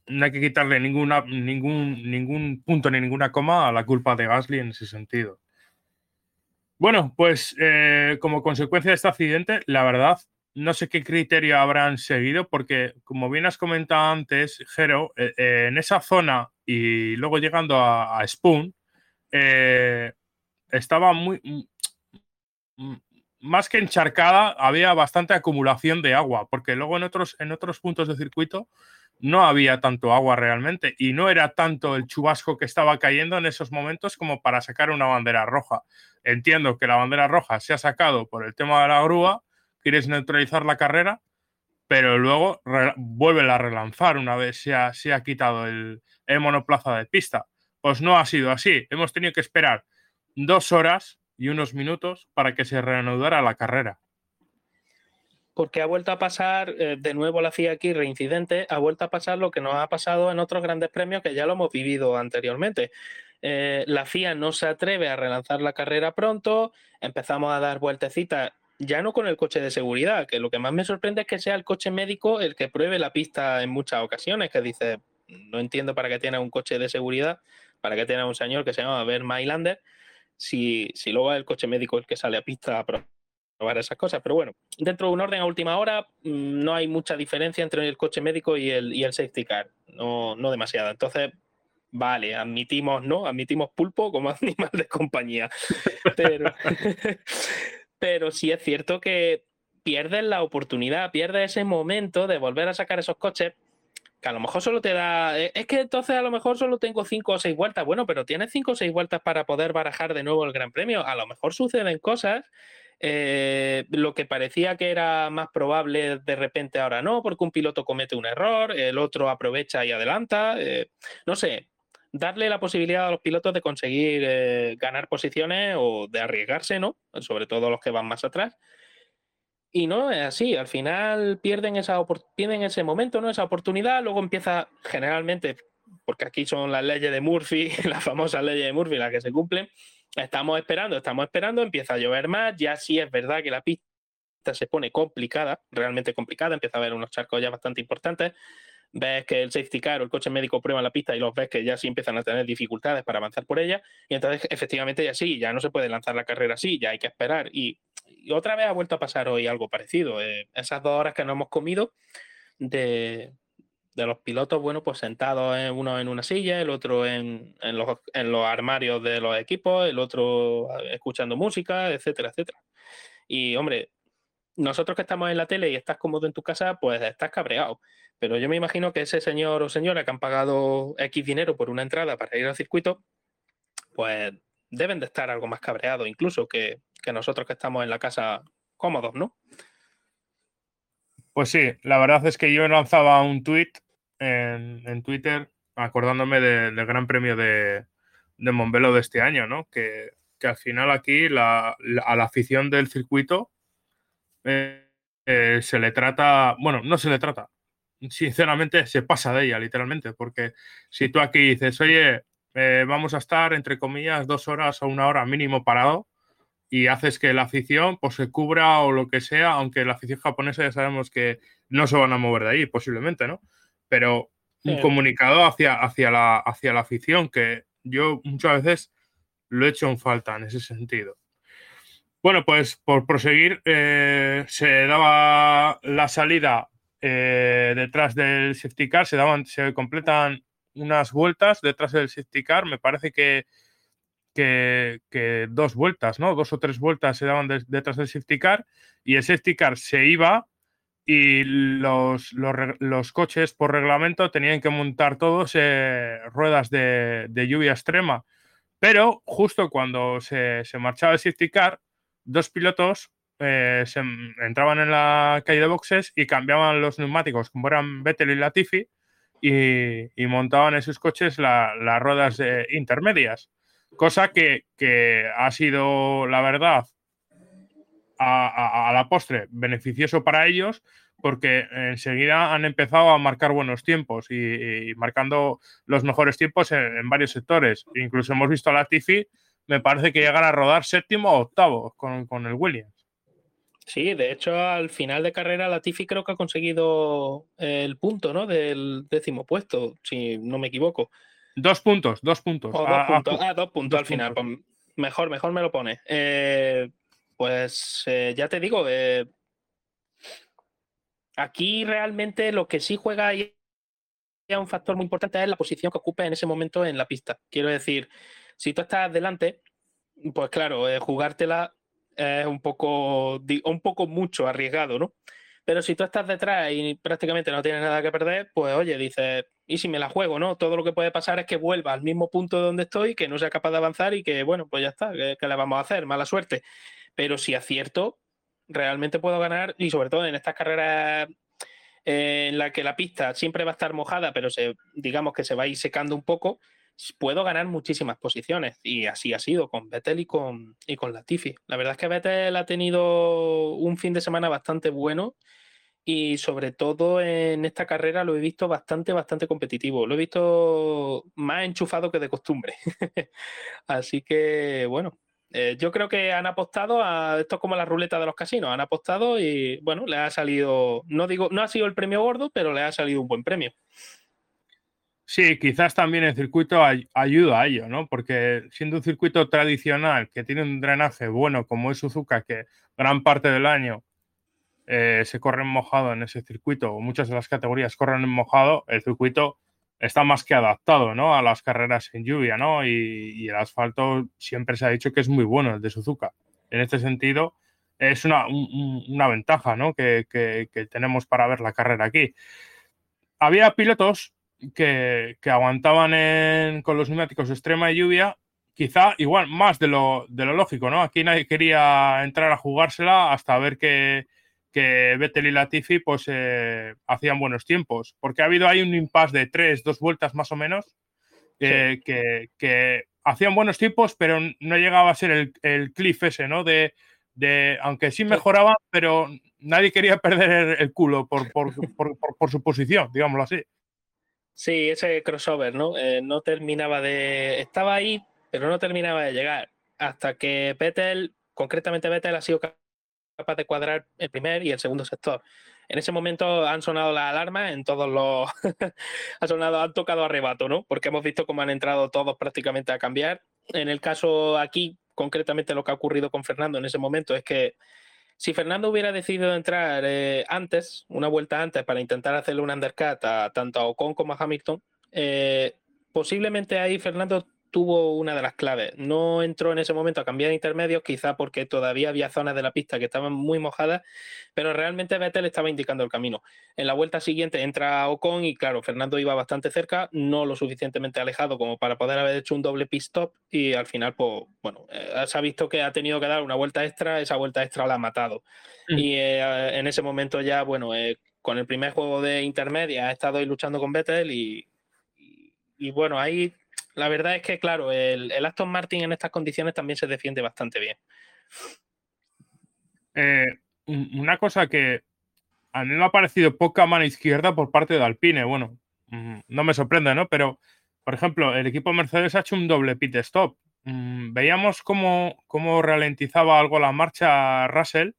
no hay que quitarle ninguna, ningún, ningún punto ni ninguna coma a la culpa de Gasly en ese sentido. Bueno, pues eh, como consecuencia de este accidente, la verdad, no sé qué criterio habrán seguido, porque como bien has comentado antes, Jero, eh, en esa zona y luego llegando a Spoon, eh, estaba muy... Más que encharcada, había bastante acumulación de agua, porque luego en otros, en otros puntos de circuito no había tanto agua realmente y no era tanto el chubasco que estaba cayendo en esos momentos como para sacar una bandera roja. Entiendo que la bandera roja se ha sacado por el tema de la grúa, quieres neutralizar la carrera, pero luego vuelve a relanzar una vez se ha, se ha quitado el monoplaza de pista. Pues no ha sido así. Hemos tenido que esperar dos horas y unos minutos para que se reanudara la carrera. Porque ha vuelto a pasar, eh, de nuevo la FIA aquí, reincidente, ha vuelto a pasar lo que nos ha pasado en otros grandes premios que ya lo hemos vivido anteriormente. Eh, la FIA no se atreve a relanzar la carrera pronto, empezamos a dar vueltecitas, ya no con el coche de seguridad, que lo que más me sorprende es que sea el coche médico el que pruebe la pista en muchas ocasiones, que dice, no entiendo para qué tiene un coche de seguridad para que tenga un señor que se llama Ben Mylander, si, si luego es el coche médico el que sale a pista a probar esas cosas. Pero bueno, dentro de un orden a última hora mm, no hay mucha diferencia entre el coche médico y el, y el safety car, no, no demasiada. Entonces, vale, admitimos, ¿no? Admitimos pulpo como animal de compañía. Pero, pero sí es cierto que pierdes la oportunidad, pierdes ese momento de volver a sacar esos coches que a lo mejor solo te da. Eh, es que entonces a lo mejor solo tengo cinco o seis vueltas. Bueno, pero tienes cinco o seis vueltas para poder barajar de nuevo el Gran Premio. A lo mejor suceden cosas. Eh, lo que parecía que era más probable de repente ahora no, porque un piloto comete un error, el otro aprovecha y adelanta. Eh, no sé, darle la posibilidad a los pilotos de conseguir ganar posiciones o de arriesgarse, ¿no? Sobre todo los que van más atrás. Y no es así, al final pierden, esa pierden ese momento, ¿no? Esa oportunidad, luego empieza generalmente, porque aquí son las leyes de Murphy, las famosas leyes de Murphy las que se cumplen, estamos esperando, estamos esperando, empieza a llover más, ya sí es verdad que la pista se pone complicada, realmente complicada, empieza a haber unos charcos ya bastante importantes, ves que el safety car o el coche médico prueba la pista y los ves que ya sí empiezan a tener dificultades para avanzar por ella, y entonces efectivamente ya sí, ya no se puede lanzar la carrera así, ya hay que esperar, y otra vez ha vuelto a pasar hoy algo parecido. Eh, esas dos horas que no hemos comido de, los pilotos, bueno, pues sentados uno en una silla, el otro en, los, en, los, armarios de los equipos, el otro eh, escuchando música, etcétera, etcétera. Y hombre, nosotros que estamos en la tele y estás cómodo en tu casa, pues estás cabreado. Pero yo me imagino que ese señor o señora que han pagado X dinero por una entrada para ir al circuito, pues deben de estar algo más cabreados incluso que, que nosotros que estamos en la casa cómodos, ¿no? Pues sí, la verdad es que yo lanzaba un tweet en, Twitter acordándome del Gran Premio de, de Montbelo de este año, ¿no? Que, al final aquí la, a la afición del circuito eh, eh, se le trata, bueno, no se le trata, sinceramente se pasa de ella, literalmente, porque si tú aquí dices, oye, eh, vamos a estar, entre comillas, dos horas o una hora mínimo parado, y haces que la afición pues, se cubra o lo que sea, aunque la afición japonesa ya sabemos que no se van a mover de ahí, posiblemente, ¿no? Pero un comunicado hacia, hacia, la, hacia la afición que yo muchas veces lo he hecho en falta en ese sentido. Bueno, pues por proseguir, eh, se daba la salida eh, detrás del safety car, se, daban, se completan unas vueltas detrás del safety car, me parece que que, dos vueltas, ¿no? Dos o tres vueltas se daban detrás del safety car y el safety car se iba y los, los, coches por reglamento tenían que montar todos eh, ruedas de, lluvia extrema. Pero justo cuando se, marchaba el safety car, dos pilotos eh, se entraban en la calle de boxes y cambiaban los neumáticos, como eran Vettel y Latifi, y, y montaban en sus coches las ruedas intermedias. Cosa que, ha sido, la verdad, a, la postre beneficioso para ellos porque enseguida han empezado a marcar buenos tiempos y, marcando los mejores tiempos en, varios sectores. Incluso hemos visto a Latifi, me parece que llegar a rodar séptimo o octavo con, el Williams. Sí, de hecho, al final de carrera, Latifi creo que ha conseguido el punto ¿no? del décimo puesto, si no me equivoco. Dos puntos, dos puntos. dos ah, puntos. Ah, dos puntos al final. Pues mejor, mejor me lo pone. Eh, pues eh, ya te digo, eh, aquí realmente lo que sí juega ahí un factor muy importante es la posición que ocupe en ese momento en la pista. Quiero decir, si tú estás delante, pues claro, jugártela es un poco, un poco mucho arriesgado, ¿no? Pero si tú estás detrás y prácticamente no tienes nada que perder, pues oye, dices, ¿y si me la juego, no? Todo lo que puede pasar es que vuelva al mismo punto donde estoy, que no sea capaz de avanzar y que, bueno, pues ya está, ¿qué, le vamos a hacer? Mala suerte. Pero si acierto, realmente puedo ganar y sobre todo en estas carreras eh, en las que la pista siempre va a estar mojada, pero se, digamos que se va a ir secando un poco, puedo ganar muchísimas posiciones. Y así ha sido con Vettel y con, y con Latifi. La verdad es que Vettel ha tenido un fin de semana bastante bueno y sobre todo en esta carrera lo he visto bastante, bastante competitivo. Lo he visto más enchufado que de costumbre. Así que, bueno, eh, yo creo que han apostado a esto es como la ruleta de los casinos. Han apostado y, bueno, le ha salido, no digo, no ha sido el premio gordo, pero le ha salido un buen premio. Sí, quizás también el circuito ayuda a ello, ¿no? Porque siendo un circuito tradicional que tiene un drenaje bueno como es Suzuka, que gran parte del año eh, se corre en mojado en ese circuito, o muchas de las categorías corren en mojado, el circuito está más que adaptado ¿no? a las carreras en lluvia, ¿no? Y, el asfalto siempre se ha dicho que es muy bueno, el de Suzuka. En este sentido, es una, una ventaja ¿no? que, tenemos para ver la carrera aquí. Había pilotos que, aguantaban con los neumáticos extrema y lluvia, quizá igual más de lo, de lo lógico, ¿no? Aquí nadie quería entrar a jugársela hasta ver que, que Vettel y Latifi pues eh, hacían buenos tiempos, porque ha habido ahí un impasse de tres, dos vueltas más o menos, que, hacían buenos tiempos, pero no llegaba a ser el, el cliff ese, ¿no? De, de, aunque sí mejoraba, pero nadie quería perder el, culo por, por, su posición, digámoslo así. Sí, ese crossover, ¿no? Eh, no terminaba de... Estaba ahí, pero no terminaba de llegar, hasta que Vettel, concretamente Vettel, ha sido capaz de cuadrar el primer y el segundo sector. En ese momento han sonado las alarmas en todos los. ha sonado, han tocado arrebato, ¿no? Porque hemos visto cómo han entrado todos prácticamente a cambiar. En el caso aquí, concretamente lo que ha ocurrido con Fernando en ese momento es que si Fernando hubiera decidido entrar eh, antes, una vuelta antes, para intentar hacerle un undercut a tanto a Ocon como a Hamilton, eh, posiblemente ahí Fernando tuvo una de las claves. No entró en ese momento a cambiar intermedios, quizá porque todavía había zonas de la pista que estaban muy mojadas, pero realmente Vettel estaba indicando el camino. En la vuelta siguiente entra Ocon y claro, Fernando iba bastante cerca, no lo suficientemente alejado como para poder haber hecho un doble pit stop y al final, pues bueno, eh, se ha visto que ha tenido que dar una vuelta extra, esa vuelta extra la ha matado. Mm. Y eh, en ese momento ya, bueno, eh, con el primer juego de intermedia ha estado ahí luchando con Vettel y, y bueno, ahí la verdad es que, claro, el, Aston Martin en estas condiciones también se defiende bastante bien. Eh, una cosa que a mí me ha parecido poca mano izquierda por parte de Alpine. Bueno, mm, no me sorprende, ¿no? Pero, por ejemplo, el equipo Mercedes ha hecho un doble pit stop. Mm, veíamos cómo, cómo, ralentizaba algo la marcha Russell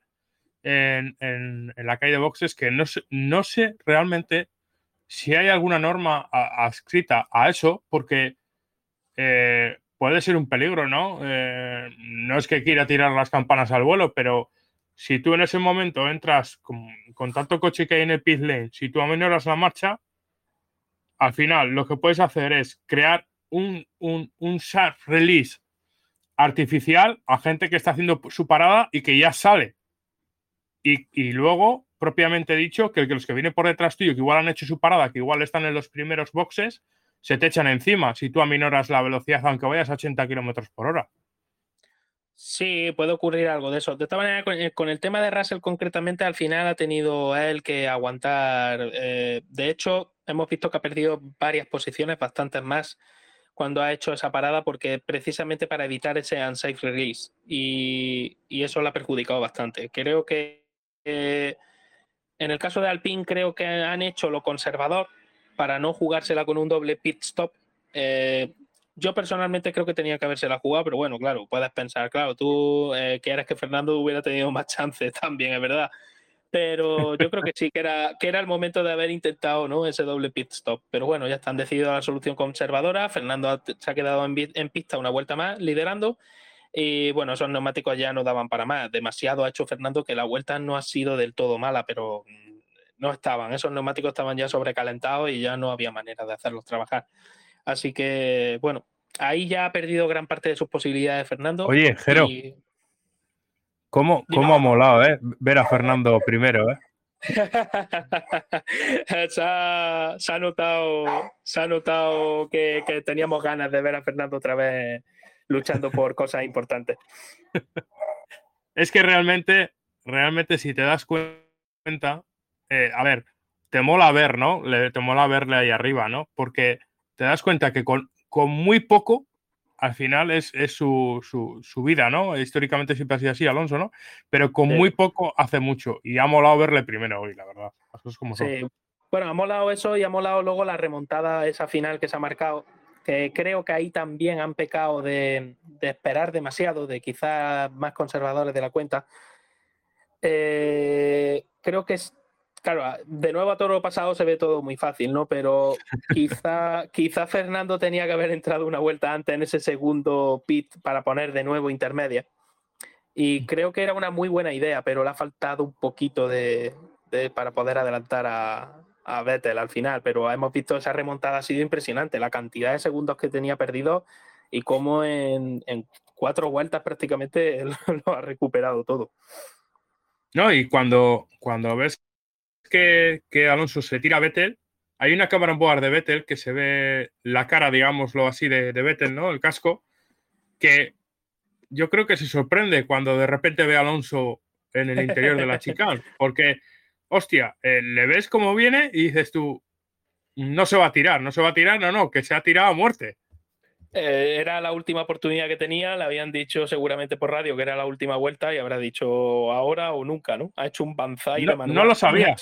en, la calle de boxes, que no no sé realmente si hay alguna norma adscrita a eso, porque eh, puede ser un peligro, ¿no? Eh, no es que quiera tirar las campanas al vuelo, pero si tú en ese momento entras con, tanto coche que hay en el pit lane, si tú amenoras la marcha, al final lo que puedes hacer es crear un, un, un release artificial a gente que está haciendo su parada y que ya sale. Y, y, luego, propiamente dicho, que los que vienen por detrás tuyo, que igual han hecho su parada, que igual están en los primeros boxes, se te echan encima si tú aminoras la velocidad aunque vayas a 80 kilómetros por hora. Sí, puede ocurrir algo de eso. De esta manera, con el tema de Russell concretamente, al final ha tenido él que aguantar. Eh, de hecho, hemos visto que ha perdido varias posiciones, bastantes más, cuando ha hecho esa parada, porque precisamente para evitar ese unsafe release. Y, eso le ha perjudicado bastante. Creo que eh, en el caso de Alpine, creo que han hecho lo conservador, para no jugársela con un doble pit stop. Eh, yo personalmente creo que tenía que habérsela jugado, pero bueno, claro, puedes pensar, claro, tú eh, quieres que Fernando hubiera tenido más chances también, es verdad. Pero yo creo que sí, que era, que era el momento de haber intentado ¿no? ese doble pit stop. Pero bueno, ya están decidido la solución conservadora. Fernando se ha quedado en, en pista una vuelta más, liderando. Y bueno, esos neumáticos ya no daban para más. Demasiado ha hecho Fernando que la vuelta no ha sido del todo mala, pero no estaban, esos neumáticos estaban ya sobrecalentados y ya no había manera de hacerlos trabajar. Así que, bueno, ahí ya ha perdido gran parte de sus posibilidades Fernando. Oye, Jero, ¿cómo, ha molado eh? ver a Fernando primero? Eh? se, ha, notado, se ha notado que, que teníamos ganas de ver a Fernando otra vez luchando por cosas importantes. es que realmente, realmente si te das cuenta, eh, a ver, te mola ver, ¿no? te mola verle ahí arriba, ¿no? Porque te das cuenta que con, muy poco, al final es, su, vida, ¿no? Históricamente siempre ha sido así, Alonso, ¿no? Pero con muy poco hace mucho. Y ha molado verle primero hoy, la verdad. como sí. Bueno, ha molado eso y ha molado luego la remontada, esa final que se ha marcado. Que creo que ahí también han pecado de, de esperar demasiado, de quizás más conservadores de la cuenta. Eh, creo que es claro, de nuevo a todo lo pasado se ve todo muy fácil, ¿no? Pero quizá, quizá Fernando tenía que haber entrado una vuelta antes en ese segundo pit para poner de nuevo intermedia. Y creo que era una muy buena idea, pero le ha faltado un poquito de, para poder adelantar a, a Vettel al final, pero hemos visto esa remontada ha sido impresionante, la cantidad de segundos que tenía perdido y cómo en, cuatro vueltas prácticamente lo ha recuperado todo. No, y cuando, cuando ves que, Alonso se tira a Vettel, hay una cámara en board de Vettel que se ve la cara, digámoslo así, de, de Vettel, ¿no? El casco, que yo creo que se sorprende cuando de repente ve a Alonso en el interior de la chicane, porque, hostia, eh, le ves cómo viene y dices tú, no se va a tirar, no se va a tirar, no, no, que se ha tirado a muerte. Eh, era la última oportunidad que tenía, le habían dicho seguramente por radio que era la última vuelta y habrá dicho ahora o nunca, ¿no? Ha hecho un banzai no, No lo sabía.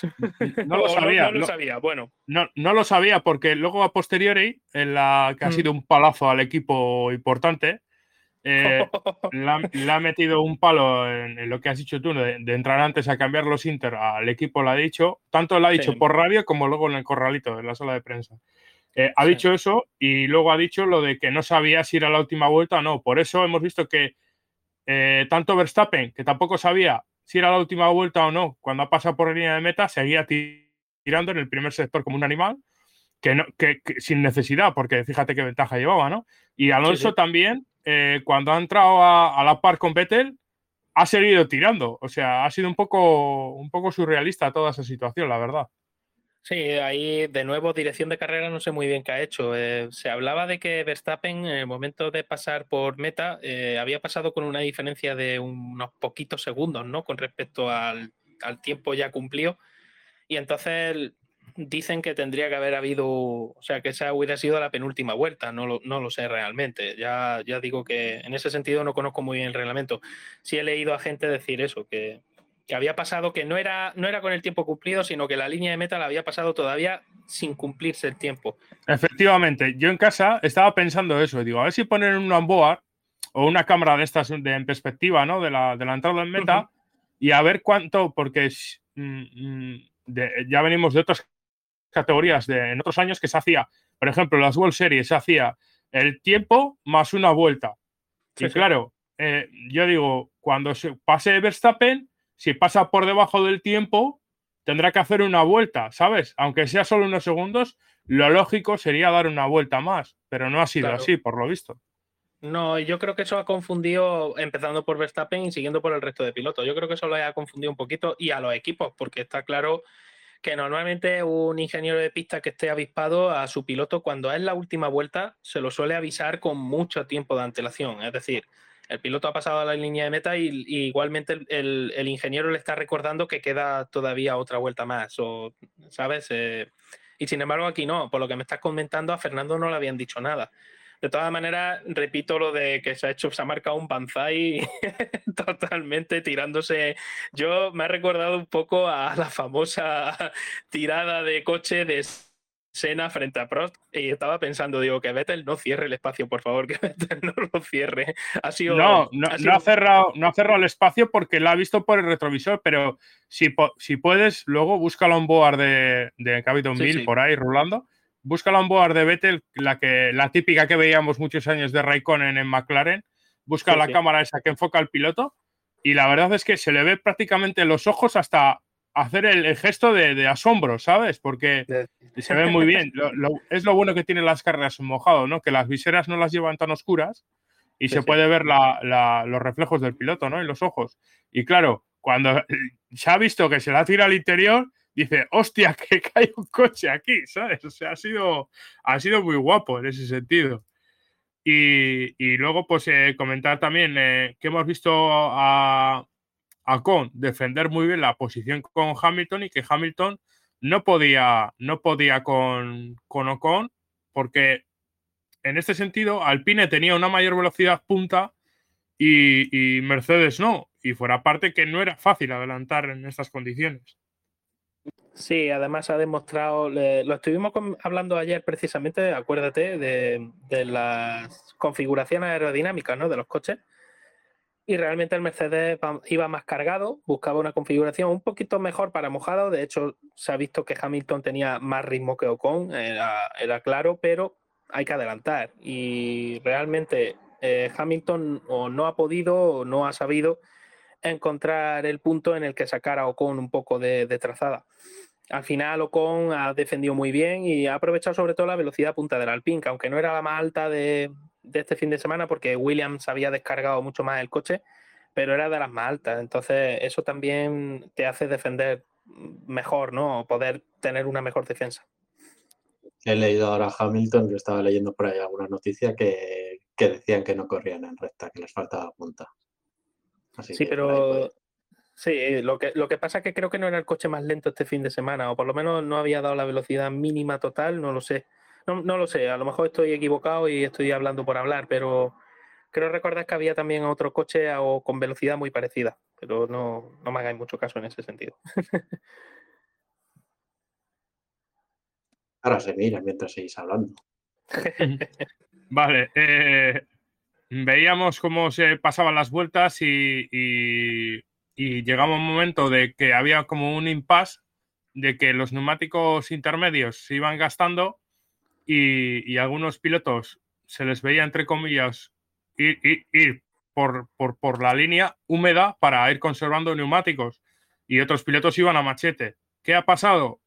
No lo sabía. No, lo sabía, bueno. No, no lo sabía porque luego a posteriori, en la que ha mm. sido un palazo al equipo importante, eh, le, ha, metido un palo en, lo que has dicho tú, de, entrar antes a cambiar los Inter al equipo, lo ha dicho, tanto lo ha dicho por radio como luego en el corralito, en la sala de prensa. Eh, ha dicho eso y luego ha dicho lo de que no sabía si era la última vuelta o no. Por eso hemos visto que eh, tanto Verstappen, que tampoco sabía si era la última vuelta o no, cuando ha pasado por la línea de meta, seguía tirando en el primer sector como un animal, que, no, que, sin necesidad, porque fíjate qué ventaja llevaba, ¿no? Y Alonso también, eh, cuando ha entrado a, la par con Vettel, ha seguido tirando. O sea, ha sido un poco, un poco surrealista toda esa situación, la verdad. Sí, ahí de nuevo dirección de carrera no sé muy bien qué ha hecho. Eh, se hablaba de que Verstappen en el momento de pasar por meta eh, había pasado con una diferencia de unos poquitos segundos, ¿no? Con respecto al, tiempo ya cumplido. Y entonces dicen que tendría que haber habido, o sea, que esa hubiera sido la penúltima vuelta, no lo, no lo sé realmente. Ya, ya digo que en ese sentido no conozco muy bien el reglamento. Sí he leído a gente decir eso, que, que había pasado, que no era, no era con el tiempo cumplido, sino que la línea de meta la había pasado todavía sin cumplirse el tiempo. Efectivamente, yo en casa estaba pensando eso, digo, a ver si ponen un onboard o una cámara de estas de, en perspectiva, ¿no? De la, de la entrada en meta y a ver cuánto, porque mm, mm, ya venimos de otras categorías de, en otros años que se hacía, por ejemplo, las World Series se hacía el tiempo más una vuelta. y claro, eh, yo digo, cuando se pase Verstappen, si pasa por debajo del tiempo, tendrá que hacer una vuelta, ¿sabes? Aunque sea solo unos segundos, lo lógico sería dar una vuelta más, pero no ha sido así, por lo visto. No, yo creo que eso ha confundido, empezando por Verstappen y siguiendo por el resto de pilotos. Yo creo que eso lo ha confundido un poquito y a los equipos, porque está claro que normalmente un ingeniero de pista que esté avispado a su piloto cuando es la última vuelta se lo suele avisar con mucho tiempo de antelación. Es decir, el piloto ha pasado a la línea de meta y, igualmente el, ingeniero le está recordando que queda todavía otra vuelta más, ¿sabes? Eh, y sin embargo aquí no, por lo que me estás comentando, a Fernando no le habían dicho nada. De todas maneras, repito lo de que se ha hecho, se ha marcado un banzai totalmente tirándose. Yo me ha recordado un poco a la famosa tirada de coche de Sena frente a Prost y estaba pensando, digo, que Vettel no cierre el espacio, por favor, que Vettel no lo cierre. Ha sido, no, no ha, cerrado, no ha cerrado el espacio porque lo ha visto por el retrovisor, pero si, si puedes, luego búscalo en board de, de por ahí rulando. Búscalo en board de Vettel, la, que, la típica que veíamos muchos años de Raikkonen en McLaren. Busca la cámara esa que enfoca al piloto y la verdad es que se le ve prácticamente los ojos hasta, hacer el, gesto de, asombro, ¿sabes? Porque se ve muy bien. es lo bueno que tienen las carreras en mojado, ¿no? Que las viseras no las llevan tan oscuras y se puede ver los reflejos del piloto, ¿no? En los ojos. Y claro, cuando se ha visto que se la tira al interior, dice, hostia, que cae un coche aquí, ¿sabes? O sea, ha sido, ha sido muy guapo en ese sentido. Y, luego, pues, eh, comentar también eh, que hemos visto a, a Con defender muy bien la posición con Hamilton y que Hamilton no podía, no podía con, con Ocon porque en este sentido Alpine tenía una mayor velocidad punta y, Mercedes no. Y fuera parte que no era fácil adelantar en estas condiciones. Sí, además ha demostrado, lo estuvimos hablando ayer precisamente, acuérdate, de, de las configuraciones aerodinámicas ¿no? de los coches y realmente el Mercedes iba más cargado, buscaba una configuración un poquito mejor para mojado. De hecho, se ha visto que Hamilton tenía más ritmo que Ocon, era, claro, pero hay que adelantar. Y realmente eh, Hamilton no ha podido o no ha sabido encontrar el punto en el que sacar a Ocon un poco de, trazada. al final Ocon ha defendido muy bien y ha aprovechado sobre todo la velocidad punta del Alpine, que aunque no era la más alta de, de este fin de semana porque Williams había descargado mucho más el coche, pero era de las más altas. Entonces, eso también te hace defender mejor, ¿no? O poder tener una mejor defensa. He leído ahora a Hamilton, que estaba leyendo por ahí alguna noticia que, decían que no corrían en recta, que les faltaba punta. sí, pero sí, lo que, lo que pasa es que creo que no era el coche más lento este fin de semana, o por lo menos no había dado la velocidad mínima total, no lo sé. No, no lo sé, a lo mejor estoy equivocado y estoy hablando por hablar, pero creo recordar que había también otro coche o con velocidad muy parecida, pero no, me hagáis mucho caso en ese sentido. Ahora se mira mientras seguís hablando. vale. Eh, veíamos cómo se pasaban las vueltas y, y, llegaba un momento de que había como un impasse de que los neumáticos intermedios se iban gastando y, algunos pilotos se les veía, entre comillas, ir, por, por, la línea húmeda para ir conservando neumáticos y otros pilotos iban a machete. ¿Qué ha pasado?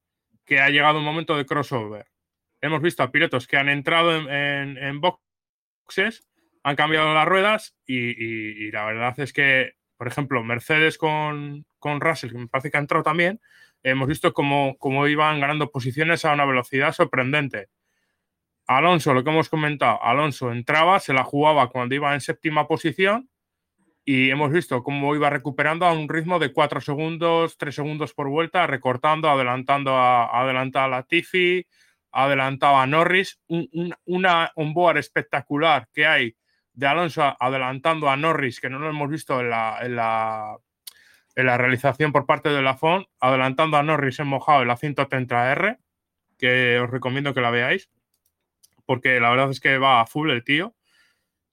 Que ha llegado un momento de crossover. Hemos visto a pilotos que han entrado en, en, boxes, han cambiado las ruedas y, la verdad es que, por ejemplo, Mercedes con, con Russell, que me parece que ha entrado también, hemos visto cómo iban ganando posiciones a una velocidad sorprendente. Alonso, lo que hemos comentado, Alonso entraba, se la jugaba cuando iba en séptima posición y hemos visto cómo iba recuperando a un ritmo de 4 segundos, 3 segundos por vuelta, recortando, adelantando a, a la Tiffy, adelantaba a Norris. Un, una onboard espectacular que hay de Alonso adelantando a Norris, que no lo hemos visto en la, en la, en la realización por parte de la FON, adelantando a Norris en mojado en la 130R, que os recomiendo que la veáis porque la verdad es que va a full el tío.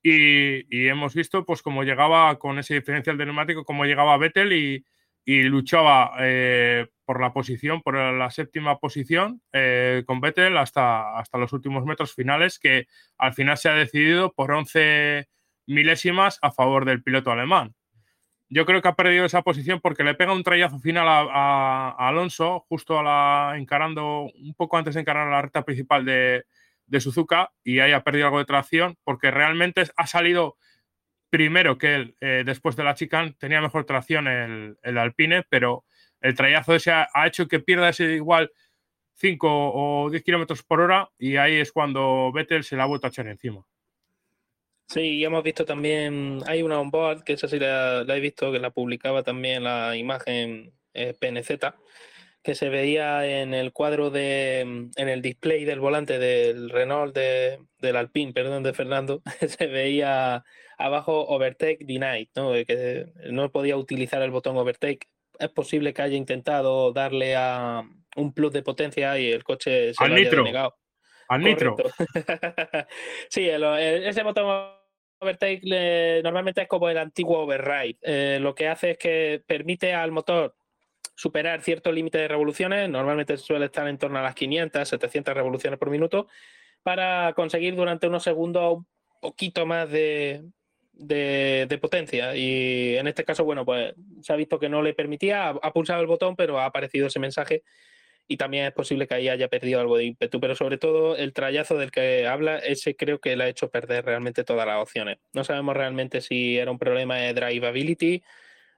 Y, hemos visto pues cómo llegaba con ese diferencial de neumático, cómo llegaba Vettel y, luchaba eh, por la posición, por la séptima posición eh, con Vettel hasta, hasta los últimos metros finales, que al final se ha decidido por 11 milésimas a favor del piloto alemán. Yo creo que ha perdido esa posición porque le pega un trayazo final a, Alonso, justo a la, encarando, un poco antes de encarar la recta principal de, de Suzuka y haya perdido algo de tracción, porque realmente ha salido primero que él, eh, después de la chicane, tenía mejor tracción el, el Alpine, pero el trayazo ese ha, hecho que pierda ese igual 5 o 10 kilómetros por hora y ahí es cuando Vettel se la ha vuelto a echar encima. Sí, hemos visto también, hay una onboard, que esa sí la, he visto, que la publicaba también la imagen eh, PNZ, que se veía en el cuadro de, mm, en el display del volante del Renault de, del Alpine, perdón, de Fernando, se veía abajo Overtake Denied, ¿no? que no podía utilizar el botón Overtake. Es posible que haya intentado darle a un plus de potencia y el coche se Al lo haya nitro. denegado. Al nitro. sí, ese botón Overtake normalmente es como el antiguo Override. Eh, lo que hace es que permite al motor superar cierto límite de revoluciones, normalmente suele estar en torno a las 500, 700 revoluciones por minuto, para conseguir durante unos segundos un poquito más de, potencia. Y en este caso, bueno, pues se ha visto que no le permitía, ha, pulsado el botón, pero ha aparecido ese mensaje y también es posible que ahí haya perdido algo de ímpetu, pero sobre todo el trayazo del que habla, ese creo que le ha hecho perder realmente todas las opciones. No sabemos realmente si era un problema de drivability,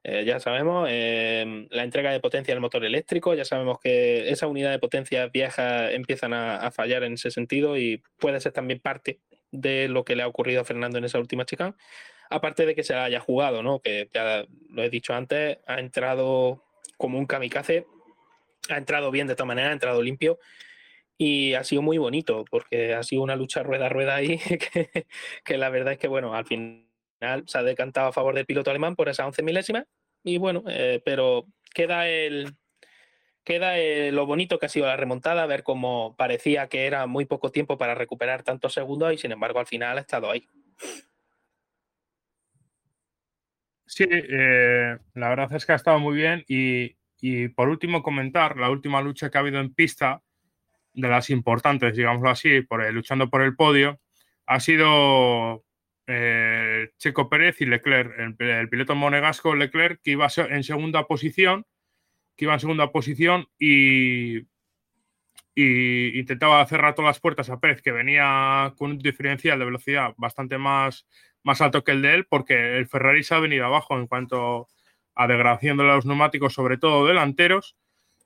eh, ya sabemos, em, la entrega de potencia del motor eléctrico, ya sabemos que esa unidad de potencia vieja empiezan a, fallar en ese sentido y puede ser también parte de lo que le ha ocurrido a Fernando en esa última chica. Aparte de que se la haya jugado, ¿no? Que ya lo he dicho antes, ha entrado como un kamikaze, ha entrado bien de todas maneras, ha entrado limpio y ha sido muy bonito porque ha sido una lucha rueda a rueda ahí que, que la verdad es que, bueno, al se ha decantado a favor del piloto alemán por esa 11 milésima. Y bueno, eh, pero queda el queda lo bonito que ha sido la remontada, ver cómo parecía que era muy poco tiempo para recuperar tantos segundos y sin embargo al final ha estado ahí. Sí, eh, la verdad es que ha estado muy bien y, y, por último comentar la última lucha que ha habido en pista, de las importantes, digámoslo así, por luchando por el podio, ha sido eh, Checo Pérez y Leclerc, el, piloto monegasco Leclerc, que iba en segunda posición que iba en segunda posición y, intentaba cerrar todas las puertas a Pérez, que venía con un diferencial de velocidad bastante más, más alto que el de él, porque el Ferrari se ha venido abajo en cuanto a degradación de los neumáticos, sobre todo delanteros,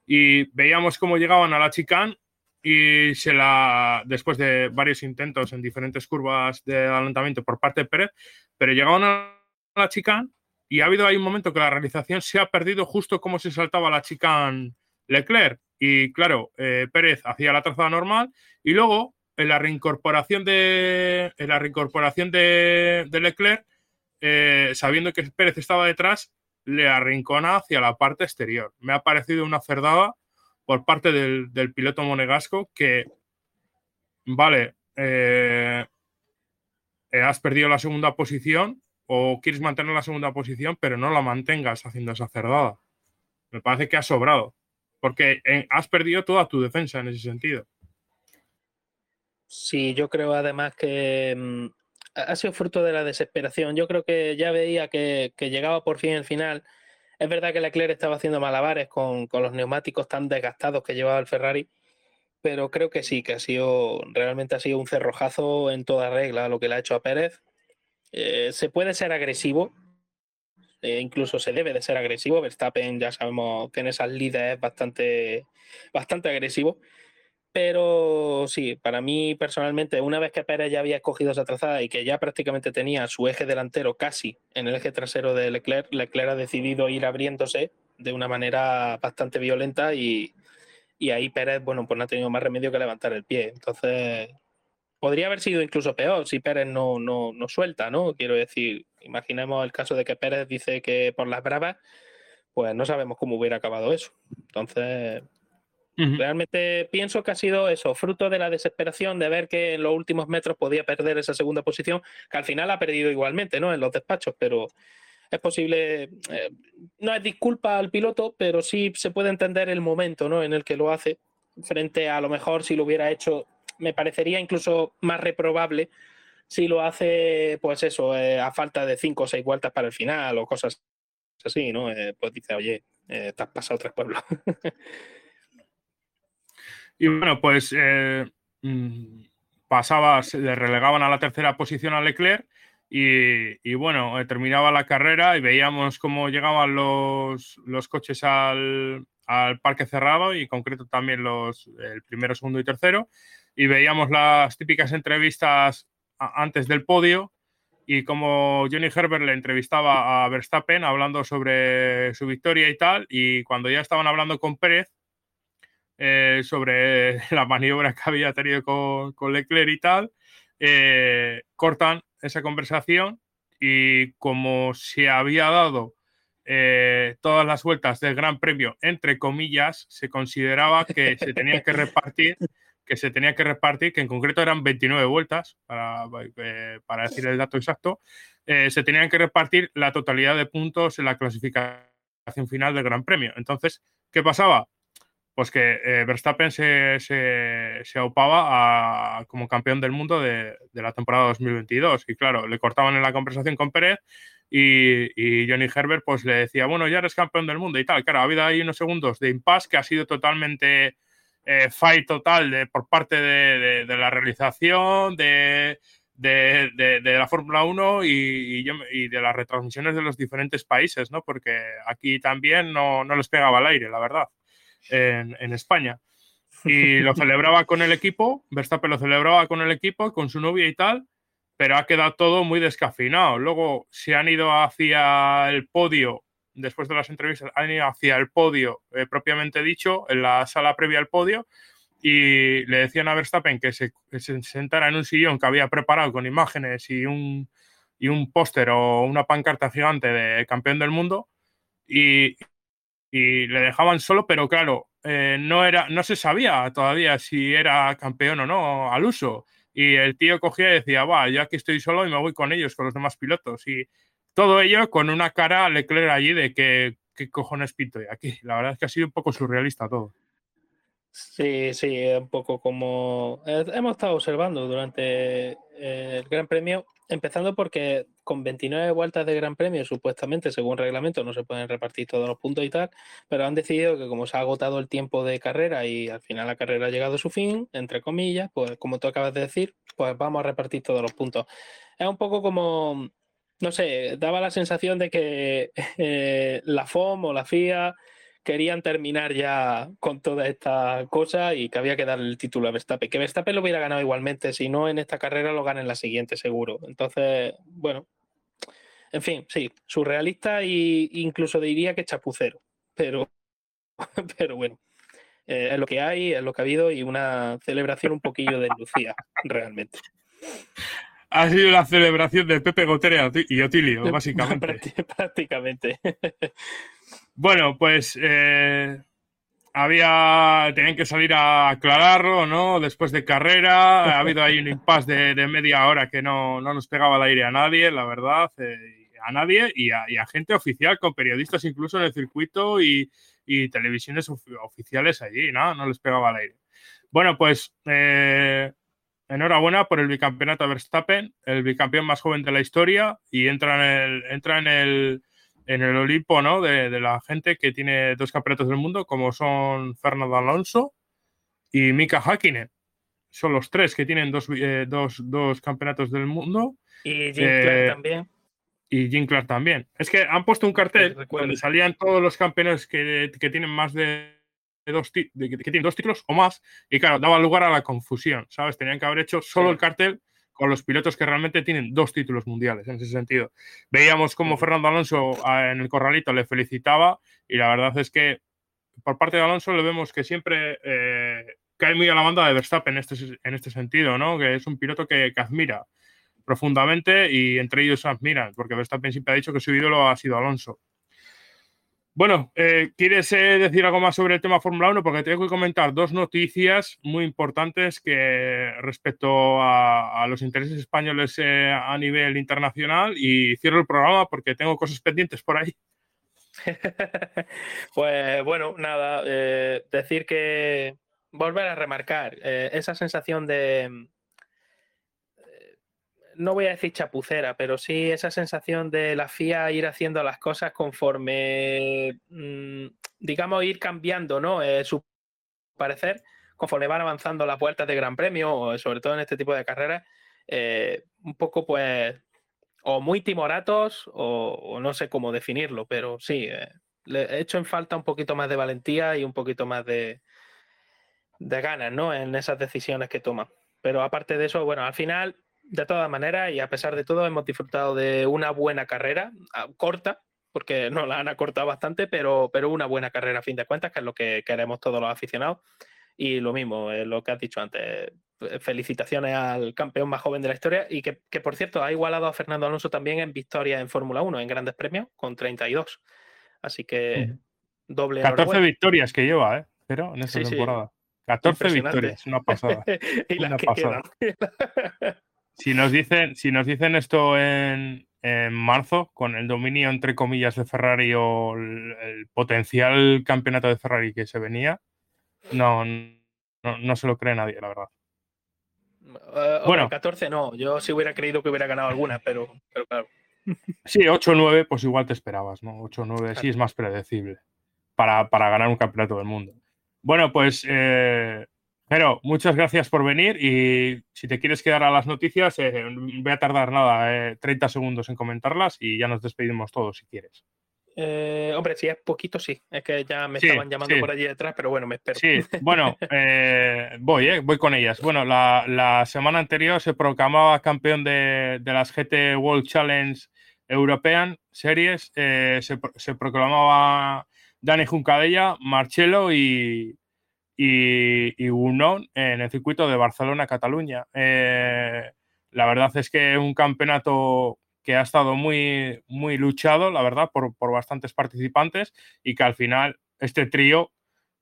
y veíamos cómo llegaban a la chicane y se la, después de varios intentos en diferentes curvas de adelantamiento por parte de Pérez, pero llegaban a la chicane y ha habido ahí un momento que la realización se ha perdido justo como se saltaba la chicane Leclerc. Y claro, eh, Pérez hacía la trazada normal y luego en la reincorporación de, en la reincorporación de, Leclerc, eh, sabiendo que Pérez estaba detrás, le arrincona hacia la parte exterior. Me ha parecido una cerdada por parte del, piloto monegasco que, vale, eh, eh, has perdido la segunda posición o quieres mantener la segunda posición, pero no la mantengas haciendo esa. Me parece que has sobrado, porque eh, has perdido toda tu defensa en ese sentido. Sí, yo creo además que mm, ha sido fruto de la desesperación. Yo creo que ya veía que llegaba por fin el final es verdad que Leclerc estaba haciendo malabares con, los neumáticos tan desgastados que llevaba el Ferrari, pero creo que sí, que ha sido, realmente ha sido un cerrojazo en toda regla lo que le ha hecho a Pérez. Eh, se puede ser agresivo, eh, incluso se debe de ser agresivo. Verstappen, ya sabemos, tiene esas líderes bastante, bastante agresivo. Pero sí, para mí personalmente, una vez que Pérez ya había escogido esa trazada y que ya prácticamente tenía su eje delantero casi en el eje trasero de Leclerc, Leclerc ha decidido ir abriéndose de una manera bastante violenta y, ahí Pérez, bueno, pues no ha tenido más remedio que levantar el pie. Entonces, podría haber sido incluso peor si Pérez no, no, no suelta, ¿no? Quiero decir, imaginemos el caso de que Pérez dice que por las bravas, pues no sabemos cómo hubiera acabado eso. Entonces, Realmente pienso que ha sido eso, fruto de la desesperación de ver que en los últimos metros podía perder esa segunda posición, que al final ha perdido igualmente, ¿no? En los despachos, pero es posible, eh, no es disculpa al piloto, pero sí se puede entender el momento, ¿no? En el que lo hace, frente a, lo mejor si lo hubiera hecho, me parecería incluso más reprobable si lo hace, pues eso, eh, a falta de cinco o seis vueltas para el final o cosas así, ¿no? Eh, pues dice, oye, te has pasado tres pueblos. Y bueno, pues eh, mm, pasaba, le relegaban a la tercera posición a Leclerc y, bueno, eh, terminaba la carrera y veíamos cómo llegaban los, coches al, parque cerrado y en concreto también los el primero, segundo y tercero. Y veíamos las típicas entrevistas antes del podio y como Johnny Herbert le entrevistaba a Verstappen hablando sobre su victoria y tal y cuando ya estaban hablando con Pérez eh, sobre la maniobra que había tenido con, Leclerc y tal, eh, cortan esa conversación y como se había dado eh, todas las vueltas del Gran Premio, entre comillas, se consideraba que se tenía que repartir, que se tenía que repartir, que en concreto eran 29 vueltas, para, para decir el dato exacto, se tenían que repartir la totalidad de puntos en la clasificación final del Gran Premio. Entonces, ¿qué pasaba? Pues que eh, Verstappen se, se, se aupaba como campeón del mundo de, la temporada 2022. Y claro, le cortaban en la conversación con Pérez y, Johnny Herbert pues le decía, bueno, ya eres campeón del mundo y tal. Claro, ha habido ahí unos segundos de impasse que ha sido totalmente eh, fight total de, por parte de, la realización, de, de, la Fórmula 1 y, y, de las retransmisiones de los diferentes países, ¿no? Porque aquí también no, no les pegaba el aire, la verdad en, España. Y lo celebraba con el equipo, Verstappen lo celebraba con el equipo, con su novia y tal, pero ha quedado todo muy descafinado. Luego se han ido hacia el podio, después de las entrevistas, han ido hacia el podio eh, propiamente dicho, en la sala previa al podio, y le decían a Verstappen que se, se, sentara en un sillón que había preparado con imágenes y un, y un póster o una pancarta gigante de campeón del mundo. Y, y le dejaban solo, pero claro, eh, no, era, no se sabía todavía si era campeón o no al uso. Y el tío cogía y decía, va, yo aquí estoy solo y me voy con ellos, con los demás pilotos. Y todo ello con una cara Leclerc allí de que, ¿qué cojones pinto aquí? La verdad es que ha sido un poco surrealista todo. Sí, sí, un poco como hemos estado observando durante eh, el Gran Premio. Empezando porque con 29 vueltas de Gran Premio, supuestamente, según reglamento, no se pueden repartir todos los puntos y tal, pero han decidido que como se ha agotado el tiempo de carrera y al final la carrera ha llegado a su fin, entre comillas, pues como tú acabas de decir, pues vamos a repartir todos los puntos. Es un poco como, no sé, daba la sensación de que eh, la FOM o la FIA querían terminar ya con toda esta cosa y que había que dar el título a Verstappen. Que Verstappen lo hubiera ganado igualmente, si no en esta carrera lo gana en la siguiente seguro. Entonces, bueno, en fin, sí, surrealista e incluso diría que chapucero, pero, pero bueno, eh, es lo que hay, es lo que ha habido y una celebración un poquillo de Lucía, realmente. Ha sido la celebración de Pepe Gotera y Otilio, básicamente. Prácticamente. Bueno, pues eh, había. Tenían que salir a aclararlo, ¿no? Después de carrera. Ha habido ahí un impasse de, media hora que no, nos pegaba el aire a nadie, la verdad. Eh, a nadie y a, gente oficial, con periodistas incluso en el circuito y, televisiones oficiales allí, ¿no? No les pegaba el aire. Bueno, pues. Eh, enhorabuena por el bicampeonato Verstappen, el bicampeón más joven de la historia y entra en el, entra en el, en el Olimpo ¿no? de, la gente que tiene dos campeonatos del mundo, como son Fernando Alonso y Mika Hakkinen. Son los tres que tienen dos, eh, campeonatos del mundo. Y Jim Clark eh, también. Y Jim Clark también. Es que han puesto un cartel donde salían todos los campeones que, tienen más de dos, que tienen dos títulos o más, y claro, daba lugar a la confusión, ¿sabes? Tenían que haber hecho solo el cartel con los pilotos que realmente tienen dos títulos mundiales en ese sentido. Veíamos como Fernando Alonso ah, en el corralito le felicitaba y la verdad es que por parte de Alonso le vemos que siempre eh, cae muy a la banda de Verstappen en este, en este sentido, ¿no? Que es un piloto que, admira profundamente y entre ellos admiran, porque Verstappen siempre ha dicho que su ídolo ha sido Alonso. Bueno, eh, ¿quieres eh, decir algo más sobre el tema Fórmula 1? Porque tengo que comentar dos noticias muy importantes que respecto a, los intereses españoles eh, a nivel internacional y cierro el programa porque tengo cosas pendientes por ahí. pues bueno, nada, decir que volver a remarcar esa sensación de, no voy a decir chapucera, pero sí esa sensación de la FIA ir haciendo las cosas conforme, mm, digamos, ir cambiando, ¿no? Eh, su parecer conforme van avanzando las vueltas de Gran Premio, sobre todo en este tipo de carreras, eh, un poco pues o muy timoratos o, no sé cómo definirlo, pero sí, eh, le he hecho en falta un poquito más de valentía y un poquito más de, de ganas, ¿no? En esas decisiones que toman. Pero aparte de eso, bueno, al final de todas maneras, y a pesar de todo, hemos disfrutado de una buena carrera, ah, corta, porque no la han acortado bastante, pero, pero una buena carrera a fin de cuentas, que es lo que queremos todos los aficionados. Y lo mismo, lo que has dicho antes, felicitaciones al campeón más joven de la historia y que, por cierto ha igualado a Fernando Alonso también en victoria en Fórmula 1, en grandes premios, con 32. Así que doble. 14 victorias que lleva, ¿eh? Pero en esta temporada. 14 victorias, una pasada. y una pasada. Si nos dicen, si nos dicen esto en, marzo, con el dominio entre comillas de Ferrari o el, potencial campeonato de Ferrari que se venía, no, no, se lo cree nadie, la verdad. Eh, bueno, 14 no, yo sí hubiera creído que hubiera ganado alguna, pero, pero claro. Sí, 8-9, pues igual te esperabas, ¿no? 8-9 sí es más predecible para, para, ganar un campeonato del mundo. Bueno, pues eh, pero muchas gracias por venir y si te quieres quedar a las noticias, eh, voy a tardar nada, 30 eh, segundos en comentarlas y ya nos despedimos todos si quieres. Eh, hombre, si es poquito, sí. Es que ya me estaban llamando por allí detrás, pero bueno, me espero. Sí, bueno, voy, voy con ellas. Bueno, la, semana anterior se proclamaba campeón de, las GT World Challenge European Series. se, se, proclamaba Dani Juncadella, Marcelo y, y, y en el circuito de Barcelona-Cataluña. Eh, la verdad es que un campeonato que ha estado muy, muy luchado, la verdad, por, bastantes participantes y que al final este trío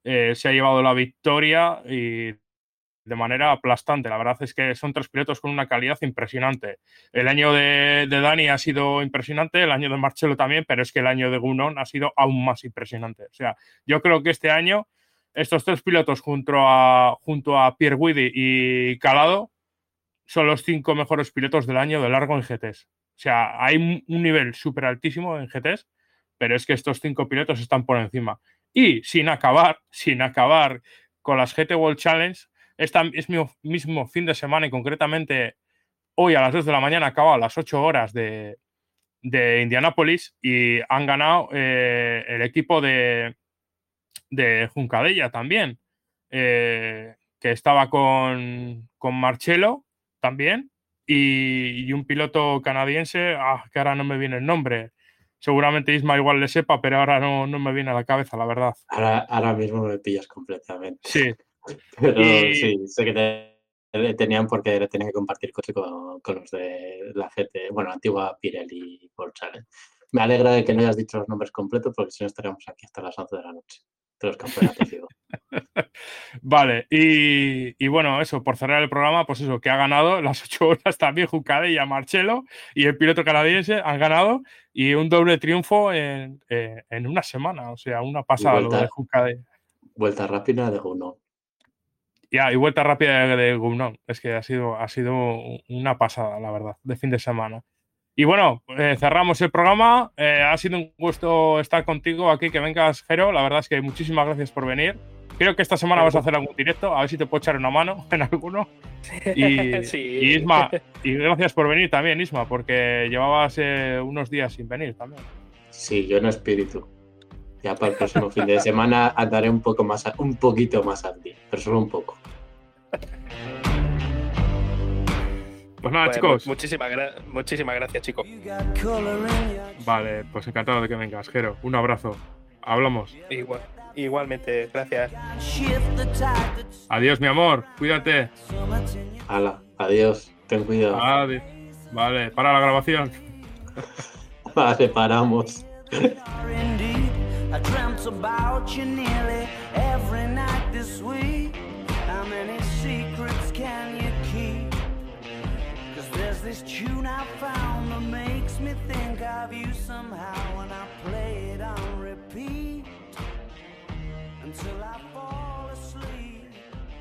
eh, se ha llevado la victoria y de manera aplastante. La verdad es que son tres pilotos con una calidad impresionante. El año de, de, Dani ha sido impresionante, el año de Marcelo también, pero es que el año de Gunon ha sido aún más impresionante. O sea, yo creo que este año estos tres pilotos junto a, junto a Pierre Guidi y Calado son los cinco mejores pilotos del año de largo en GTs. O sea, hay un nivel súper altísimo en GTs, pero es que estos cinco pilotos están por encima. Y sin acabar, sin acabar con las GT World Challenge, este es mi mismo fin de semana y concretamente hoy a las 2 de la mañana acaba a las 8 horas de, de Indianápolis y han ganado eh, el equipo de, de Juncadella también, eh, que estaba con, con Marcelo también y, un piloto canadiense, ah, que ahora no me viene el nombre. Seguramente Isma igual le sepa, pero ahora no, no me viene a la cabeza, la verdad. Ahora, ahora mismo me pillas completamente. Sí. pero sí, sé que te, tenían porque tenían que compartir coche con, con, los de la GT, bueno, antigua Pirelli por Challenge. Me alegra de que no hayas dicho los nombres completos porque si no estaríamos aquí hasta las 11 de la noche de los campeonatos, vale, y, bueno, eso, por cerrar el programa, pues eso, que ha ganado las ocho horas también Jucade y a Marcelo y el piloto canadiense han ganado y un doble triunfo en, eh, una semana, o sea, una pasada lo de Jucade. Vuelta rápida de Gounon. Ya, y vuelta rápida de Gounon. Es que ha sido, ha sido una pasada, la verdad, de fin de semana. Y bueno, eh, cerramos el programa. Eh, ha sido un gusto estar contigo aquí, que vengas, Jero. La verdad es que muchísimas gracias por venir. Creo que esta semana vas a hacer algún directo, a ver si te puedo echar una mano en alguno. Y, y Isma, y gracias por venir también, Isma, porque llevabas eh, unos días sin venir también. Sí, yo en espíritu. Ya para el próximo fin de semana andaré un poco más, un poquito más al día, pero solo un poco. Pues nada, chicos. Muchísimas, muchísimas gracias, chicos. Vale, pues encantado de que vengas, Jero. Un abrazo. Hablamos. Igual, igualmente, gracias. Adiós, mi amor. Cuídate. Hala, adiós. Ten cuidado. Adiós. Vale, para la grabación. vale, paramos. This tune I found that makes me think of you somehow,